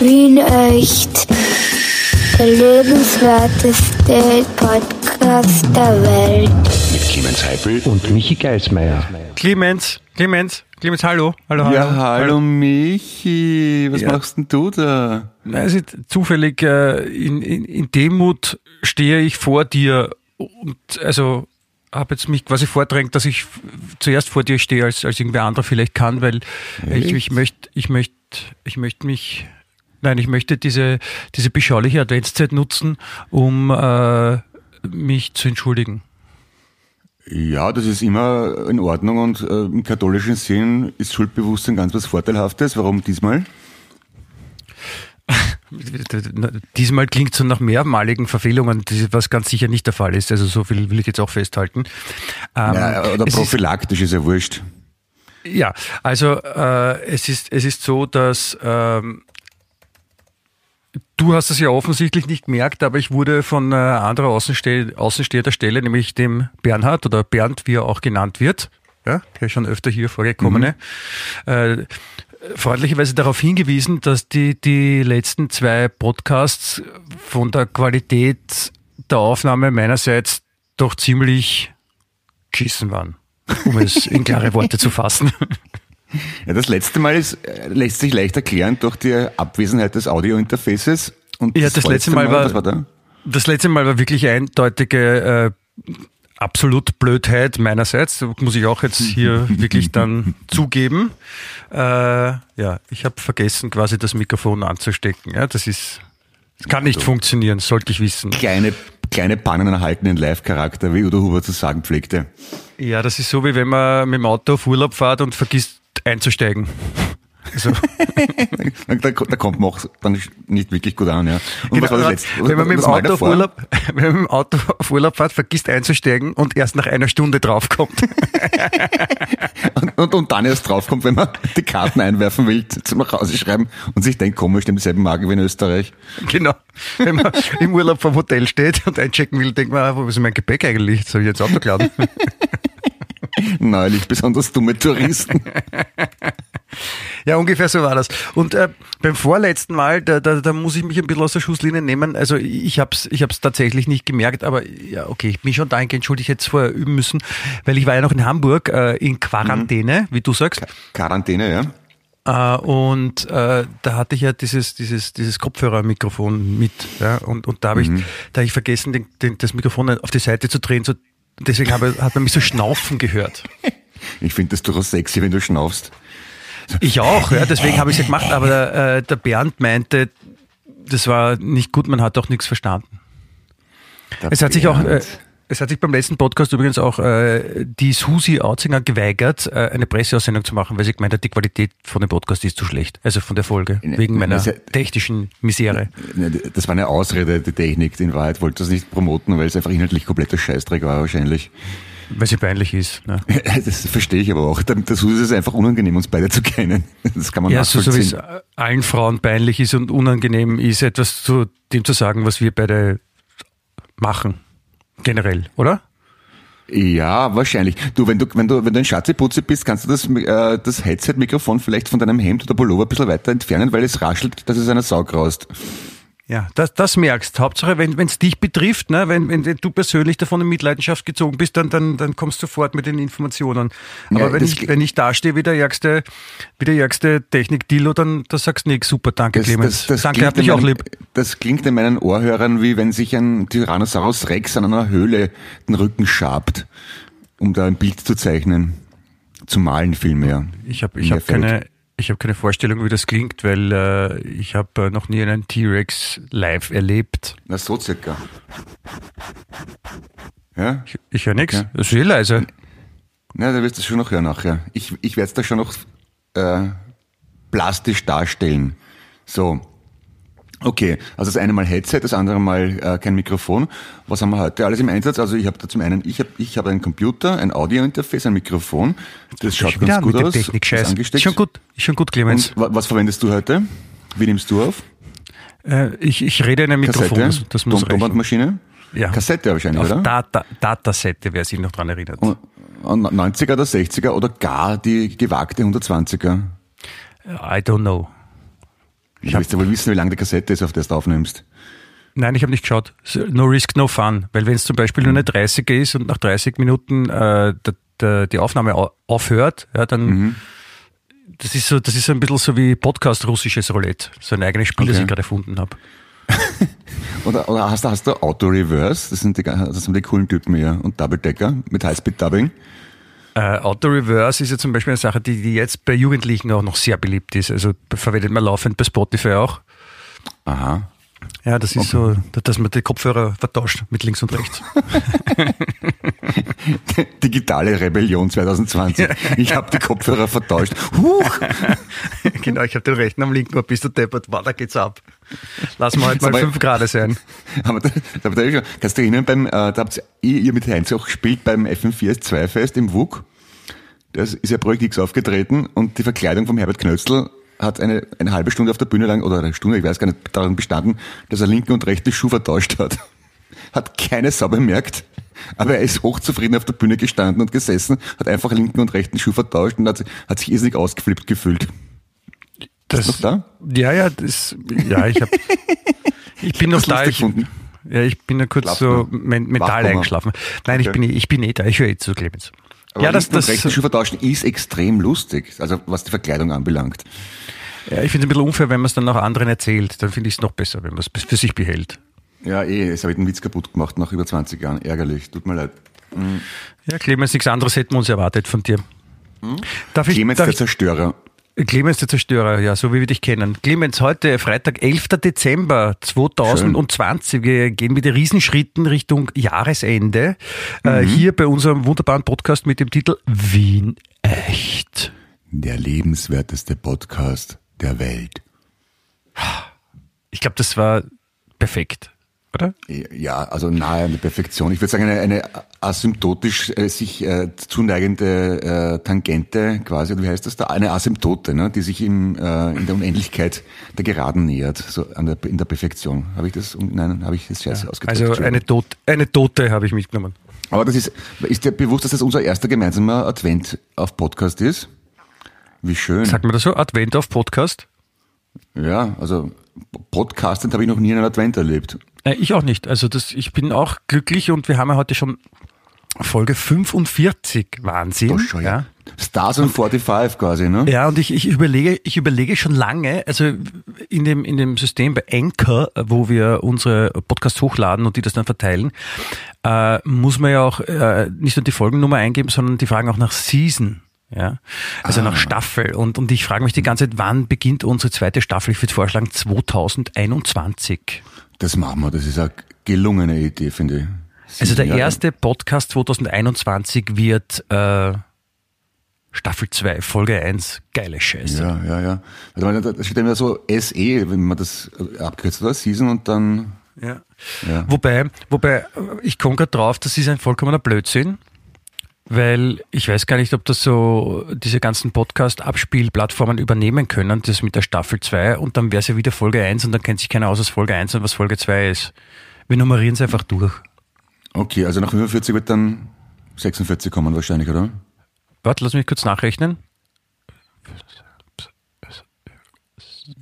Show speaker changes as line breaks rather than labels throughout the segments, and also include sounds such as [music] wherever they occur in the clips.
Wien echt. Der lebenswerteste Podcast der Welt.
Mit Clemens Heipel
und Michi Geismeier.
Clemens, Clemens, Clemens, hallo. Hallo, hallo.
Ja, hallo Michi, was
Ja.
machst denn du da?
Also zufällig äh, in, in, in Demut stehe ich vor dir und also habe jetzt mich quasi vordrängt, dass ich zuerst vor dir stehe, als, als irgendwer anderer vielleicht kann, weil ich,
Echt?
ich möchte, ich möchte, ich möchte mich, nein, ich möchte diese, diese beschauliche Adventszeit nutzen, um äh, mich zu entschuldigen.
Ja, das ist immer in Ordnung und äh, im katholischen Sinn ist Schuldbewusstsein ganz was Vorteilhaftes. Warum diesmal? [laughs]
Diesmal klingt so nach mehrmaligen Verfehlungen, was ganz sicher nicht der Fall ist. Also so viel will ich jetzt auch festhalten. Ähm,
ja, oder
es ist-
prophylaktisch ist ja wurscht.
Ja, also äh, es ist es ist so, dass ähm, du hast es ja offensichtlich nicht gemerkt, aber ich wurde von äh, anderer Außenste außenstehender Stelle, nämlich dem Bernhard oder Bernd, wie er auch genannt wird, ja, der schon öfter hier vorgekommene, äh, freundlicherweise darauf hingewiesen, dass die die letzten zwei Podcasts von der Qualität der Aufnahme meinerseits doch ziemlich geschissen waren, um es in klare Worte zu fassen. [laughs]
Ja, das letzte Mal ist, äh, lässt sich leicht erklären durch die Abwesenheit des Audiointerfaces. Und
Ja, das letzte Mal war-
war da?
Das letzte Mal war wirklich eindeutige äh, absolut Blödheit meinerseits. Das muss ich auch jetzt hier [laughs] wirklich dann zugeben. Äh, ja, ich habe vergessen, quasi das Mikrofon anzustecken. Ja, das ist, das kann nicht funktionieren, sollte ich wissen.
Kleine, kleine Pannen erhalten den Live-Charakter, wie Udo Huber zu sagen pflegte.
Ja, das ist so, wie wenn man mit dem Auto auf Urlaub fährt und vergisst einzusteigen. [laughs] Also,
Da, [laughs] da, da kommt man auch dann nicht wirklich gut an, ja. Und was war das
Genau, wenn man mit dem Auto auf? Urlaub, [laughs] wenn man mit dem Auto auf Urlaub fährt, vergisst einzusteigen und erst nach einer Stunde draufkommt.
Und, und, und dann erst draufkommt, wenn man die Karten einwerfen will, zum nach Hause schreiben und sich denkt, komisch, haben dieselben Magen wie in Österreich.
Genau. Wenn man im Urlaub vom Hotel steht und einchecken will, denkt man, ah, wo ist mein Gepäck eigentlich? Soll ich jetzt Auto geladen? [laughs]
Neulich besonders dumme Touristen. [laughs]
ja, ungefähr so war das. Und äh, beim vorletzten Mal, da, da, da muss ich mich ein bisschen aus der Schusslinie nehmen. Also ich hab's, ich hab's tatsächlich nicht gemerkt, aber ja, okay, ich bin schon dahingehend schuld, ich hätte es vorher üben müssen, weil ich war ja noch in Hamburg äh, in Quarantäne, wie du sagst.
Quarantäne, ja.
Äh, und äh, da hatte ich ja dieses, dieses, dieses Kopfhörermikrofon mit. Ja, und, und da habe ich, da hab ich vergessen, den, den, das Mikrofon auf die Seite zu drehen. So, deswegen habe, hat man mich so schnaufen gehört.
Ich finde das durchaus sexy, wenn du schnaufst.
Ich auch, ja, deswegen habe ich es ja gemacht. Aber der, äh, der Bernd meinte, das war nicht gut, man hat auch nichts verstanden.
Der
Es hat sich auch, äh,
Bernd.
Es hat sich beim letzten Podcast übrigens auch äh, die Susi Autzinger geweigert, äh, eine Presseaussendung zu machen, weil sie gemeint hat, die Qualität von dem Podcast ist zu schlecht. Also von der Folge,
Ne,
wegen meiner
das ist ja-
technischen Misere.
Ne, Das war eine Ausrede, die Technik. In Wahrheit wollte das nicht promoten, weil es einfach inhaltlich kompletter Scheißdreck war wahrscheinlich.
Weil sie peinlich ist. Ne? [laughs]
Das verstehe ich aber auch. Das ist es einfach unangenehm, uns beide zu kennen. [laughs] Das kann man
Ja, so, so wie es
nachvollziehen.
allen Frauen peinlich ist und unangenehm ist, etwas zu dem zu sagen, was wir beide machen. Generell, oder?
Ja, wahrscheinlich. Du, wenn du, wenn du, wenn du ein Schatzeputze bist, kannst du das, äh, das Headset-Mikrofon vielleicht von deinem Hemd oder Pullover ein bisschen weiter entfernen, weil es raschelt, dass es einer Sau graust.
Ja, das, das merkst. Hauptsache, wenn es dich betrifft, ne, wenn, wenn du persönlich davon in Mitleidenschaft gezogen bist, dann, dann, dann kommst du sofort mit den Informationen. Aber
Ja,
wenn,
das
ich, wenn ich dastehe wie der ärgste, wie der ärgste Technik-Dilo, dann da sagst du nix. Super, danke, Clemens. danke, hab dich auch lieb.
das klingt in meinen Ohrhörern, wie wenn sich ein Tyrannosaurus Rex an einer Höhle den Rücken schabt, um da ein Bild zu zeichnen. Zu malen vielmehr.
Ich habe ich hab keine, ich hab keine Vorstellung, wie das klingt, weil äh, ich habe äh, noch nie einen T-Rex live erlebt.
Na, so circa. Ja?
Ich, ich höre nichts.
Okay.
Das ist eh leise.
Na, da wirst du schon noch hören nachher. Ich, ich werde es da schon noch äh, plastisch darstellen. So. Okay, also das eine Mal Headset, das andere Mal äh, kein Mikrofon. Was haben wir heute alles im Einsatz? Also ich habe da zum einen, ich habe ich hab einen Computer, ein Audiointerface, ein Mikrofon. Das schaut ganz
an
gut aus. ist
Technik-Scheiß. Ist
angesteckt.
schon gut, ist schon gut, Clemens.
Und wa- was verwendest du heute? Wie nimmst du auf?
Äh, ich, ich rede in einem Mikrofon,
Kassette?
das, muss reichen.
Tonbandmaschine?
Ja.
Kassette wahrscheinlich,
Auf
oder?
Data, Datasette, wer sich noch dran erinnert.
Und- und 90er oder 60er oder gar die gewagte 120er?
I don't know.
Du willst wohl wissen, wie lang die Kassette ist, auf der du aufnimmst.
Nein, ich habe nicht geschaut. No risk, no fun. Weil wenn es zum Beispiel nur eine 30er ist und nach 30 Minuten äh, der, der, die Aufnahme au- aufhört, ja, dann das ist so, das ist so ein bisschen so wie Podcast russisches Roulette. So ein eigenes Spiel, das
Okay.
ich gerade erfunden habe. [laughs]
Oder, oder hast, du, hast du Auto-Reverse? Das sind die, das sind die coolen Typen hier. Und Double-Decker mit Highspeed-Dubbing.
Äh, Auto-Reverse ist ja zum Beispiel eine Sache, die, die jetzt bei Jugendlichen auch noch sehr beliebt ist. Also verwendet man laufend bei Spotify auch.
Aha.
Ja, das ist so, dass man die Kopfhörer vertauscht mit links und rechts. [laughs]
Digitale Rebellion 2020. Ich habe die Kopfhörer vertauscht. Huch! [laughs]
genau, ich habe den rechten am linken, bist du deppert, wow, da geht's ab. Lass mal halt mal
Aber-
fünf Grad sein. [laughs]
Aber da, da, schon- kannst du erinnern, beim, äh, da habt ihr, ihr mit Heinz auch gespielt beim FM4S2 Fest im WUK. Das ist ja Projekt X aufgetreten und die Verkleidung vom Herbert Knötzl hat eine, eine halbe Stunde auf der Bühne lang, oder eine Stunde, ich weiß gar nicht, daran bestanden, dass er linken und rechten Schuh vertauscht hat. [laughs] Hat keine Sau bemerkt, aber er ist hochzufrieden auf der Bühne gestanden und gesessen, hat einfach linken und rechten Schuh vertauscht und hat, sich- hat sich irrsinnig ausgeflippt gefühlt.
Das,
noch da?
Ja, ja, das, ja, ich hab, [laughs] ich bin noch da. Ich, ja, ich bin ja kurz
Schlaft
so mental eingeschlafen. Nein, ich
Okay.
bin, eh- ich bin eh da. Ich höre eh zu, Clemens.
Aber
ja, das, das,
rechten Schuh vertauschen ist extrem lustig, also was die Verkleidung anbelangt.
ja, ich finde es ein bisschen unfair, wenn man es dann auch anderen erzählt. Dann finde ich es noch besser, wenn man es für sich behält.
Ja, eh, jetzt habe ich den Witz kaputt gemacht nach über 20 Jahren. Ärgerlich, tut mir leid.
Ja, Clemens, nichts anderes hätten wir uns erwartet von dir. Darf ich,
Clemens
darf
der
ich,
Zerstörer.
Clemens der Zerstörer, ja, so wie wir dich kennen. Clemens, heute Freitag, 11. Dezember 2020. Wir gehen mit Riesenschritten Richtung Jahresende. Äh, hier bei unserem wunderbaren Podcast mit dem Titel Wien echt.
Der lebenswerteste Podcast der Welt.
Ich glaube, das war perfekt, oder?
Ja, also nahe an der Perfektion. Ich würde sagen, eine, eine asymptotisch äh, sich äh, zuneigende äh, Tangente quasi, wie heißt das da? Eine Asymptote, ne? die sich im, äh, in der Unendlichkeit der Geraden nähert, so an der, in der Perfektion. Habe ich das? Nein, habe ich das scheiße ausgedrückt.
Also eine, Tot, eine Tote habe ich mitgenommen.
Aber das ist, ist dir bewusst, dass das unser erster gemeinsamer Advent auf Podcast ist? Wie schön.
Sagt man das so? Advent auf Podcast?
Ja, also Podcastend habe ich noch nie einen Advent erlebt.
Äh, ich auch nicht. Also das, ich bin auch glücklich und wir haben ja heute schon Folge 45. Wahnsinn.
Oh, schon,
ja.
Stars on 45 quasi, ne?
Ja, und ich, ich überlege, ich überlege schon lange, also in dem, in dem System bei Anchor, wo wir unsere Podcasts hochladen und die das dann verteilen, äh, muss man ja auch äh, nicht nur die Folgennummer eingeben, sondern die fragen auch nach Season. Ja, also nach Staffel. Und, und ich frage mich die ganze Zeit, wann beginnt unsere zweite Staffel? Ich würde vorschlagen 2021.
Das machen wir, das ist eine gelungene Idee, finde ich.
Also der
Ja,
erste Podcast 2021 wird äh, Staffel 2, Folge 1. Geile Scheiße.
Ja, ja, ja. Mal, Da steht immer so SE, wenn man das abkürzt, oder? Season und dann,
Ja.
ja.
Wobei, wobei, ich komme gerade drauf, das ist ein vollkommener Blödsinn, weil ich weiß gar nicht, ob das so diese ganzen Podcast-Abspielplattformen übernehmen können, das mit der Staffel 2 und dann wäre es ja wieder Folge 1 und dann kennt sich keiner aus, was Folge 1 und was Folge 2 ist. Wir nummerieren es einfach durch.
Okay, also nach 45 wird dann 46 kommen wahrscheinlich, oder?
Warte, lass mich kurz nachrechnen.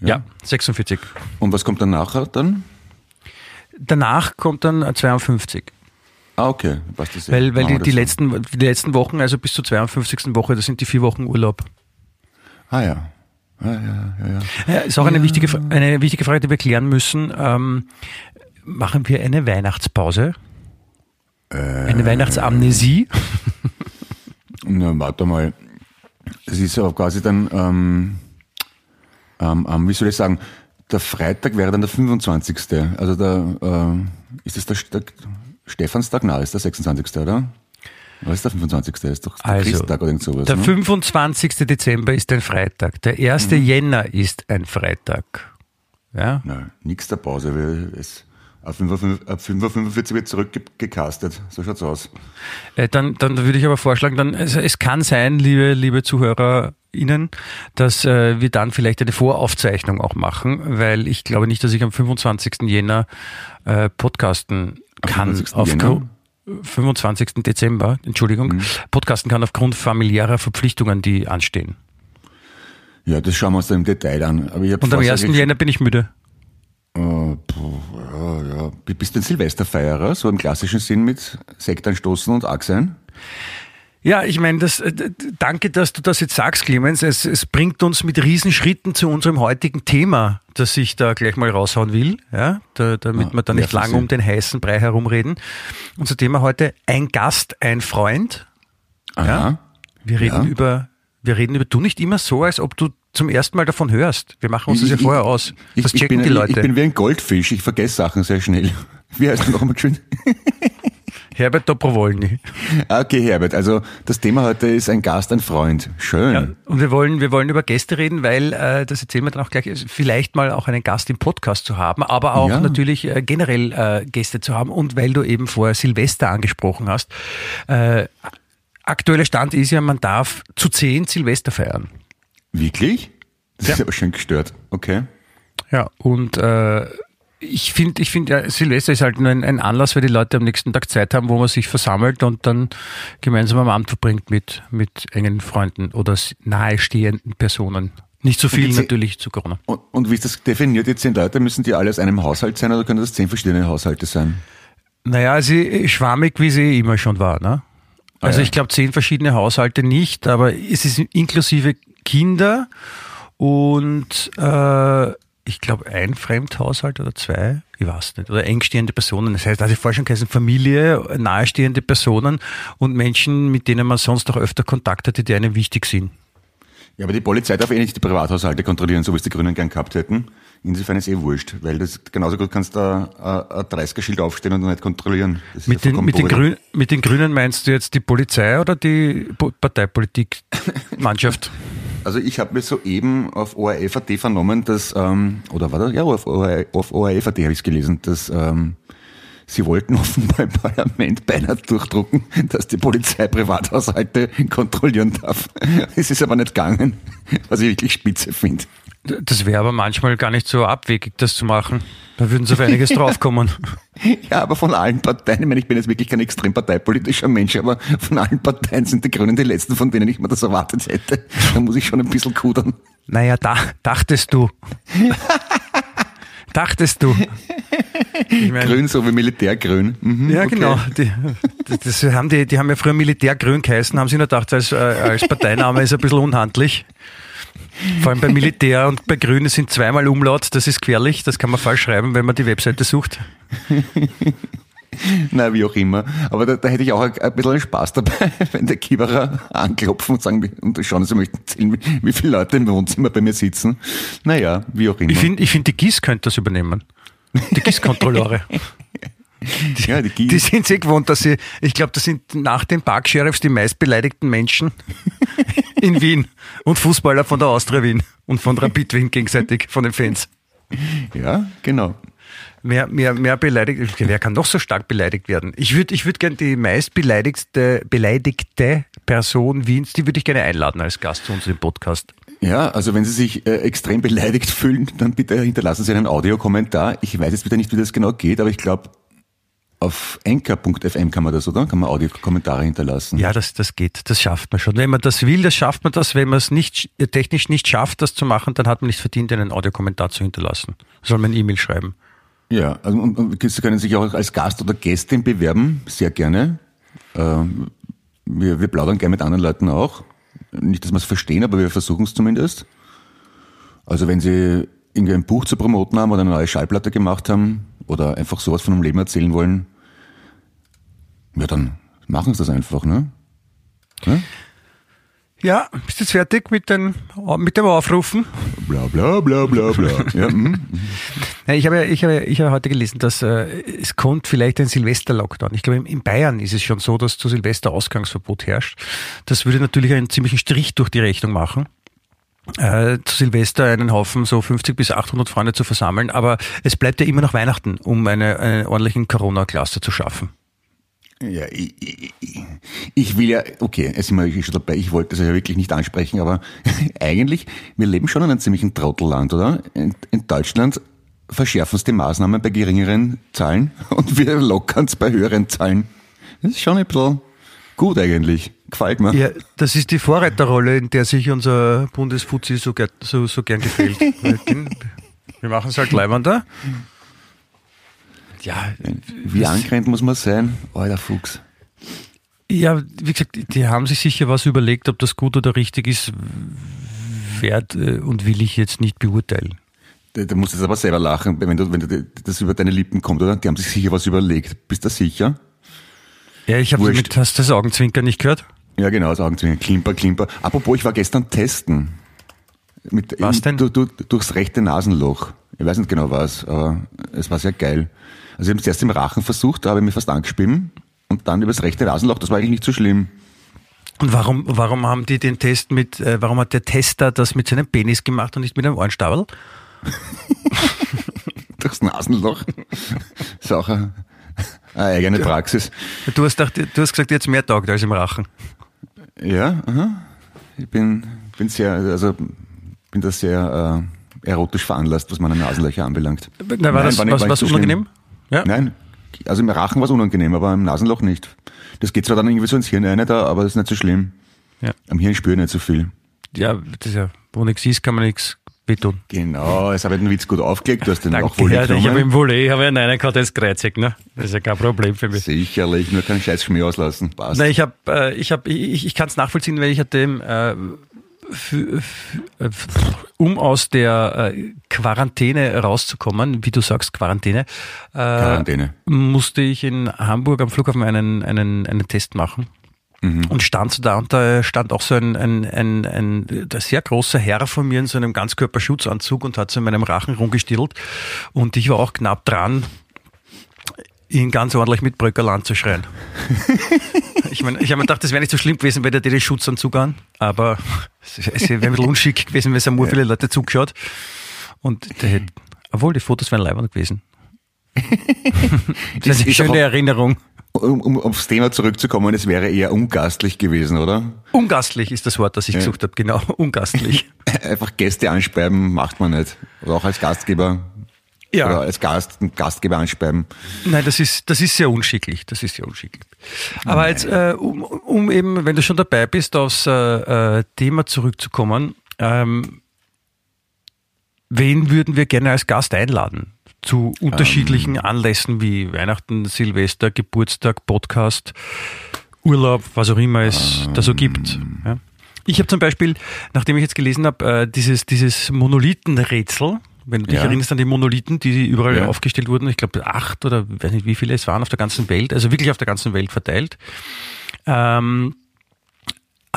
Ja, 46.
Und was kommt dann nachher dann?
Danach kommt dann 52.
Ah, okay, passt das.
Weil, weil die, die, letzten, die letzten Wochen, also bis zur 52. Woche, das sind die vier Wochen Urlaub.
Ah ja. Ah, ja, ja, ja.
Ja, ist auch eine, wichtige, eine wichtige Frage, die wir klären müssen. Ähm, machen wir eine Weihnachtspause? Eine Weihnachtsamnesie? [laughs]
Na, warte mal. Es ist aber quasi dann, ähm, ähm, ähm, wie soll ich sagen, der Freitag wäre dann der 25. Also der, äh, ist das der, der Stephanstag? Nein, ist der 26. oder? Was ist der 25. Ist doch der
Also,
Christtag oder irgend sowas.
Der
ne?
25. Dezember ist ein Freitag. Der 1. Jänner ist ein Freitag. Ja?
Nein, nix der Pause, weil es ab 5.45 ab 5.45 wird zurückgecastet. So schaut's aus.
Äh, Dann, dann würde ich aber vorschlagen, dann, also es kann sein, liebe, liebe ZuhörerInnen, dass äh, wir dann vielleicht eine Voraufzeichnung auch machen, weil ich glaube nicht, dass ich am 25. Jänner äh, podcasten kann.
25.
aufgrund-
Jänner?
25. Dezember, Entschuldigung, podcasten kann aufgrund familiärer Verpflichtungen, die anstehen.
Ja, das schauen wir uns dann im Detail an.
Und am
fast
1.
eigentlich-
Jänner bin ich müde.
Puh, ja, ja. Bist du ein Silvesterfeierer, so im klassischen Sinn mit Sekt anstoßen und Arg sein?
Ja, ich meine, das, äh, danke, dass du das jetzt sagst, Clemens. Es, es bringt uns mit Riesenschritten zu unserem heutigen Thema, das ich da gleich mal raushauen will, ja, da, damit
Ah,
wir da nicht lange um den heißen Brei herumreden. Unser Thema heute, ein Gast, ein Freund.
Aha.
Wir reden
Ja.
über, wir reden über, du nicht immer so, als ob du zum ersten Mal davon hörst. Wir machen uns das ja
Ich-
vorher
ich-
aus.
Ich,
Das
ich,
checken
bin,
die Leute.
ich bin wie ein Goldfisch, ich vergesse Sachen sehr schnell. [laughs] Wie heißt du noch einmal geschwind?
Herbert Dobrowolny. [laughs]
Ah, Okay, Herbert, also das Thema heute ist ein Gast, ein Freund. Schön.
Ja, und wir wollen, wir wollen über Gäste reden, weil äh, das erzählen wir dann auch gleich, ist vielleicht mal auch einen Gast im Podcast zu haben, aber auch
Ja.
natürlich äh, generell äh, Gäste zu haben und weil du eben vorher Silvester angesprochen hast. Äh, aktueller Stand ist ja, man darf zu zehn Silvester feiern.
Wirklich? Das
Ja.
ist aber schön gestört. Okay.
Ja, und äh, ich finde, ich finde, ja, Silvester ist halt nur ein, ein Anlass, weil die Leute am nächsten Tag Zeit haben, wo man sich versammelt und dann gemeinsam am Abend verbringt mit, mit engen Freunden oder nahestehenden Personen. Nicht so viel natürlich zu Corona.
Und, und wie ist das definiert? Die zehn Leute, müssen die alle aus einem Haushalt sein oder können das zehn verschiedene Haushalte sein?
Naja, also schwammig, wie sie immer schon war. Ne? Also
ja.
ich glaube, zehn verschiedene Haushalte nicht, aber es ist inklusive Kinder und äh, ich glaube ein Fremdhaushalt oder zwei, ich weiß nicht, oder engstehende Personen. Das heißt, also schon geheißen, Familie, nahestehende Personen und Menschen, mit denen man sonst auch öfter Kontakt hatte, die einem wichtig sind.
Ja, aber die Polizei darf eh nicht die Privathaushalte kontrollieren, so wie es die Grünen gern gehabt hätten. Insofern ist eh wurscht, weil das genauso gut kannst du da ein 30er-Schild aufstehen und nicht kontrollieren.
Mit
ja
den, mit, den. Grün, mit den Grünen meinst du jetzt die Polizei oder die Po- Parteipolitik-Mannschaft? [laughs]
Also ich habe mir soeben auf ORF.at vernommen, dass, ähm, oder war das? Ja, auf, auf ORF.at habe ich es gelesen, dass ähm, sie wollten [laughs] offenbar im Parlament beinahe durchdrucken, dass die Polizei Privathaushalte kontrollieren darf. [laughs] Es ist aber nicht gegangen, was ich wirklich spitze finde.
Das wäre aber manchmal gar nicht so abwegig, das zu machen. Da würden sie auf einiges [laughs] draufkommen.
Ja, aber von allen Parteien, ich meine, ich bin jetzt wirklich kein extrem parteipolitischer Mensch, aber von allen Parteien sind die Grünen die letzten, von denen ich mir das erwartet hätte. Da muss ich schon ein bisschen kudern.
Naja, da, dachtest du. dachtest du. Ich meine,
Grün, so wie Militärgrün. Mhm,
ja,
okay.
genau. Die, das haben die, die haben ja früher Militärgrün geheißen, haben sie nur gedacht, als, äh, als Parteiname ist ein bisschen unhandlich. [laughs] Vor allem bei Militär und bei Grün sind zweimal Umlaut, das ist gefährlich, das kann man falsch schreiben, wenn man die Webseite sucht. [laughs]
Na, wie auch immer. Aber da, da hätte ich auch ein, ein bisschen Spaß dabei, [laughs] wenn der Kieberer anklopfen und sagen, und schauen, Sie möchten erzählen, wie, viele Leute im Wohnzimmer bei mir sitzen. Naja, wie auch immer.
Ich finde, ich find, die GIS könnte das übernehmen. Die GIS-Kontrolleure.
ja, die,
Die sind sich gewohnt, dass sie, ich glaube, das sind nach den Parksheriffs die meistbeleidigten Menschen in Wien und Fußballer von der Austria Wien und von Rapid Wien gegenseitig, von den Fans.
ja, genau.
Mehr, mehr, mehr beleidigt, wer kann noch so stark beleidigt werden? Ich würde ich würd gerne die meistbeleidigte beleidigte Person Wiens, die würde ich gerne einladen als Gast zu unserem Podcast.
Ja, also wenn Sie sich äh, extrem beleidigt fühlen, dann bitte hinterlassen Sie einen Audiokommentar. Ich weiß jetzt wieder nicht, wie das genau geht, aber ich glaube, auf enker.fm kann man das, oder? Kann man Audiokommentare hinterlassen.
Ja, das, das geht, das schafft man schon. Wenn man das will, das schafft man das. Wenn man es nicht, technisch nicht schafft, das zu machen, dann hat man nicht verdient, einen Audiokommentar zu hinterlassen. Soll man eine E-Mail schreiben.
Ja, also, und, und Sie können sich auch als Gast oder Gästin bewerben, sehr gerne. Ähm, wir, wir plaudern gerne mit anderen Leuten auch. Nicht, dass wir es verstehen, aber wir versuchen es zumindest. Also wenn Sie irgendwie ein Buch zu promoten haben oder eine neue Schallplatte gemacht haben oder einfach sowas von einem Leben erzählen wollen, ja, dann machen Sie das einfach, ne? ne?
Ja, bist du jetzt fertig mit, den, mit dem Aufrufen?
Bla bla bla bla bla. ja. [laughs]
Ja, ich habe, ja- ich habe, ich habe heute gelesen, dass äh, es kommt vielleicht ein Silvester-Lockdown. Ich glaube, in Bayern ist es schon so, dass zu Silvester Ausgangsverbot herrscht. Das würde natürlich einen ziemlichen Strich durch die Rechnung machen. Äh, zu Silvester einen Haufen so 50 bis 800 Freunde zu versammeln, aber es bleibt ja immer noch Weihnachten, um eine, einen ordentlichen Corona-Cluster zu schaffen.
Ja, ich, ich, ich- ich will ja, okay, jetzt sind wir wirklich schon dabei, ich wollte das ja wirklich nicht ansprechen, aber [laughs] eigentlich, wir leben schon in einem ziemlichen Trottelland, oder? In, in Deutschland verschärfen es die Maßnahmen bei geringeren Zahlen [laughs] und wir lockern es bei höheren Zahlen. Das ist schon ein bisschen, gut eigentlich. Gefällt mir.
Ja, das ist die Vorreiterrolle, in der sich unser Bundesfuzzi so, so, so gern gefällt. [laughs] Wir machen es halt leibender. Ja,
Wie angerannt muss man sein? Alter Fuchs.
ja, wie gesagt, die haben sich sicher was überlegt, ob das gut oder richtig ist, wert äh, und will ich jetzt nicht beurteilen.
Da, da musst du jetzt aber selber lachen, wenn, du, wenn du, das über deine Lippen kommt, oder? Die haben sich sicher was überlegt. Bist du sicher?
Ja, ich habe mit, hast du das Augenzwinkern nicht gehört?
Ja, genau, das Augenzwinkern. Klimper, Klimper. Apropos, ich war gestern testen. Mit,
Was denn?
Du, du, durchs rechte Nasenloch. Ich weiß nicht genau was, aber es war sehr geil. Also ich habe es erst im Rachen versucht, da habe ich mich fast angeschwimmen. Und dann übers rechte Nasenloch, das war eigentlich nicht so schlimm.
Und warum, warum haben die den Test mit, äh, warum hat der Tester das mit seinem Penis gemacht und nicht mit einem Ohrenstabel? [laughs]
Durchs Nasenloch. ist auch eine, eine eigene Praxis.
Du hast, gedacht, du hast gesagt, jetzt mehr taugt als im Rachen.
Ja, aha. Ich bin, bin sehr, also bin da sehr äh, erotisch veranlasst, was meine Nasenlöcher anbelangt.
Na, war das
war nicht-
was,
so
unangenehm? Ja.
Nein, also im Rachen war es unangenehm, aber im Nasenloch nicht. Das geht zwar dann irgendwie so ins Hirn rein da, aber das ist nicht so schlimm.
Ja.
Am Hirn spüre ich nicht so viel.
Ja, das ist ja, wo nichts ist, kann man nichts wehtun.
Genau, jetzt habe ich den Witz gut aufgelegt, du hast den auch wohl
ja, ich habe
genommen.
im Volley habe ich einen gehabt, der ist kreuzig, ne? Das ist ja kein Problem für mich.
Sicherlich, nur keinen scheiß auslassen. Passt.
Nein, ich habe, äh, ich habe, ich, ich kann es nachvollziehen, weil ich hatte, äh, für, für, um aus der äh, Quarantäne rauszukommen, wie du sagst, Quarantäne, äh,
Quarantäne.
musste ich in Hamburg am Flughafen einen, einen, einen Test machen. Und stand so da und da stand auch so ein, ein, ein, ein, sehr großer Herr von mir in so einem Ganzkörperschutzanzug und hat so in meinem Rachen rumgestittelt. Und ich war auch knapp dran, ihn ganz ordentlich mit Bröckerl anzuschreien. [laughs] ich meine, ich habe mir gedacht, das wäre nicht so schlimm gewesen, weil der hätte den Schutzanzug an, aber es wäre ein bisschen unschick gewesen, weil es haben viele Leute zugeschaut. Und der hätte, obwohl die Fotos wären leibend gewesen. [laughs] das ist eine schöne Erinnerung.
Um, um aufs Thema zurückzukommen, es wäre eher ungastlich gewesen, oder?
Ungastlich ist das Wort, das ich gesucht habe, genau, [laughs] ungastlich. [laughs]
Einfach Gäste anspeiben macht man nicht. Oder auch als Gastgeber. Oder
Ja,
als Gast, Gastgeber anspeiben.
nein, das ist, das ist sehr unschicklich, das ist sehr unschicklich. Aber jetzt, äh, um, um eben, wenn du schon dabei bist, aufs äh, äh, Thema zurückzukommen, ähm, wen würden wir gerne als Gast einladen? Zu unterschiedlichen Anlässen wie Weihnachten, Silvester, Geburtstag, Podcast, Urlaub, was auch immer es da so gibt. Ja. Ich habe zum Beispiel, nachdem ich jetzt gelesen habe, äh, dieses, dieses Monolithenrätsel, wenn du dich
Ja.
erinnerst an die Monolithen, die überall
Ja.
aufgestellt wurden, ich glaube acht oder weiß nicht wie viele es waren auf der ganzen Welt, also wirklich auf der ganzen Welt verteilt, ähm,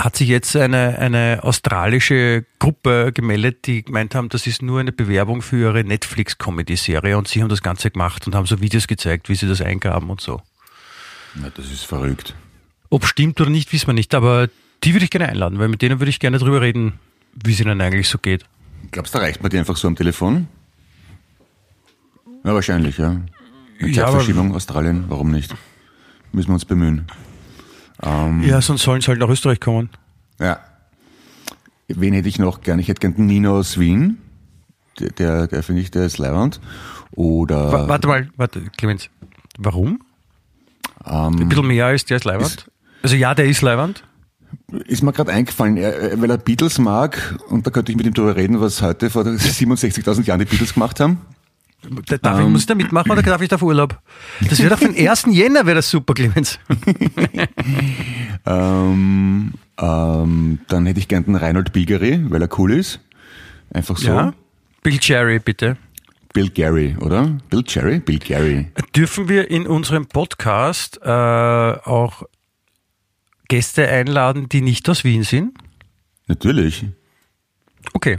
hat sich jetzt eine, eine australische Gruppe gemeldet, die gemeint haben, das ist nur eine Bewerbung für ihre Netflix-Comedy-Serie und sie haben das Ganze gemacht und haben so Videos gezeigt, wie sie das eingaben und so.
Na, das ist verrückt.
Ob stimmt oder nicht, wissen wir nicht, aber die würde ich gerne einladen, weil mit denen würde ich gerne drüber reden, wie es ihnen eigentlich so geht.
Glaubst du, da reicht man dir einfach so am Telefon? Ja, wahrscheinlich, ja. Mit
Ja,
Zeitverschiebung, Australien, warum nicht? Müssen wir uns bemühen. Ähm,
Ja, sonst sollen sie halt nach Österreich kommen.
Ja. Wen hätte ich noch gern? Ich hätte gern Nino aus Wien. Der, der, der finde ich, der ist leibend. Oder.
Wa- Warte mal, warte, Clemens. Warum? Ein bisschen mehr als der ist Leiwand? Also ja, der ist Leiwand.
Ist mir gerade eingefallen, er, weil er Beatles mag, und da könnte ich mit ihm darüber reden, was heute vor [laughs] 67.000 Jahren die Beatles gemacht haben.
Da- Darf ich, muss ich da mitmachen oder darf ich da auf Urlaub? Das wäre doch für den [laughs] 1. Jänner wäre das super, Clemens. [laughs]
Ähm, ähm, dann hätte ich gern den Reinhold Bilgeri, weil er cool ist. Einfach so.
Ja? Bill Cherry, bitte.
Bill Gary, oder? Bill Cherry? Bill Gary.
Dürfen wir in unserem Podcast äh, auch Gäste einladen, die nicht aus Wien sind?
Natürlich.
Okay.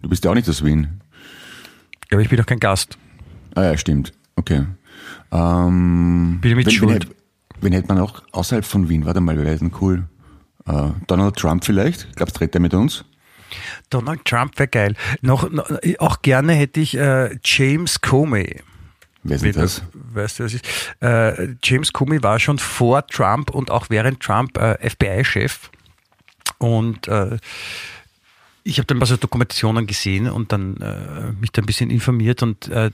Du bist ja auch nicht aus Wien.
Ja, aber ich bin doch kein Gast.
Ah ja, stimmt. Okay. Ähm,
Bin ich mit
wen,
schuld?
Wen, hätte- wen hätte man auch außerhalb von Wien? Warte mal, wer wäre denn cool? Äh, Donald Trump vielleicht? Glaubst du, redet er mit uns?
Donald Trump wäre geil. Noch, noch, auch gerne hätte ich äh, James Comey.
Wer ist das?
Weißt du, was ist? Äh, James Comey war schon vor Trump und auch während Trump äh, FBI-Chef. Und äh, ich habe dann mal so Dokumentationen gesehen und dann äh, mich da ein bisschen informiert und äh,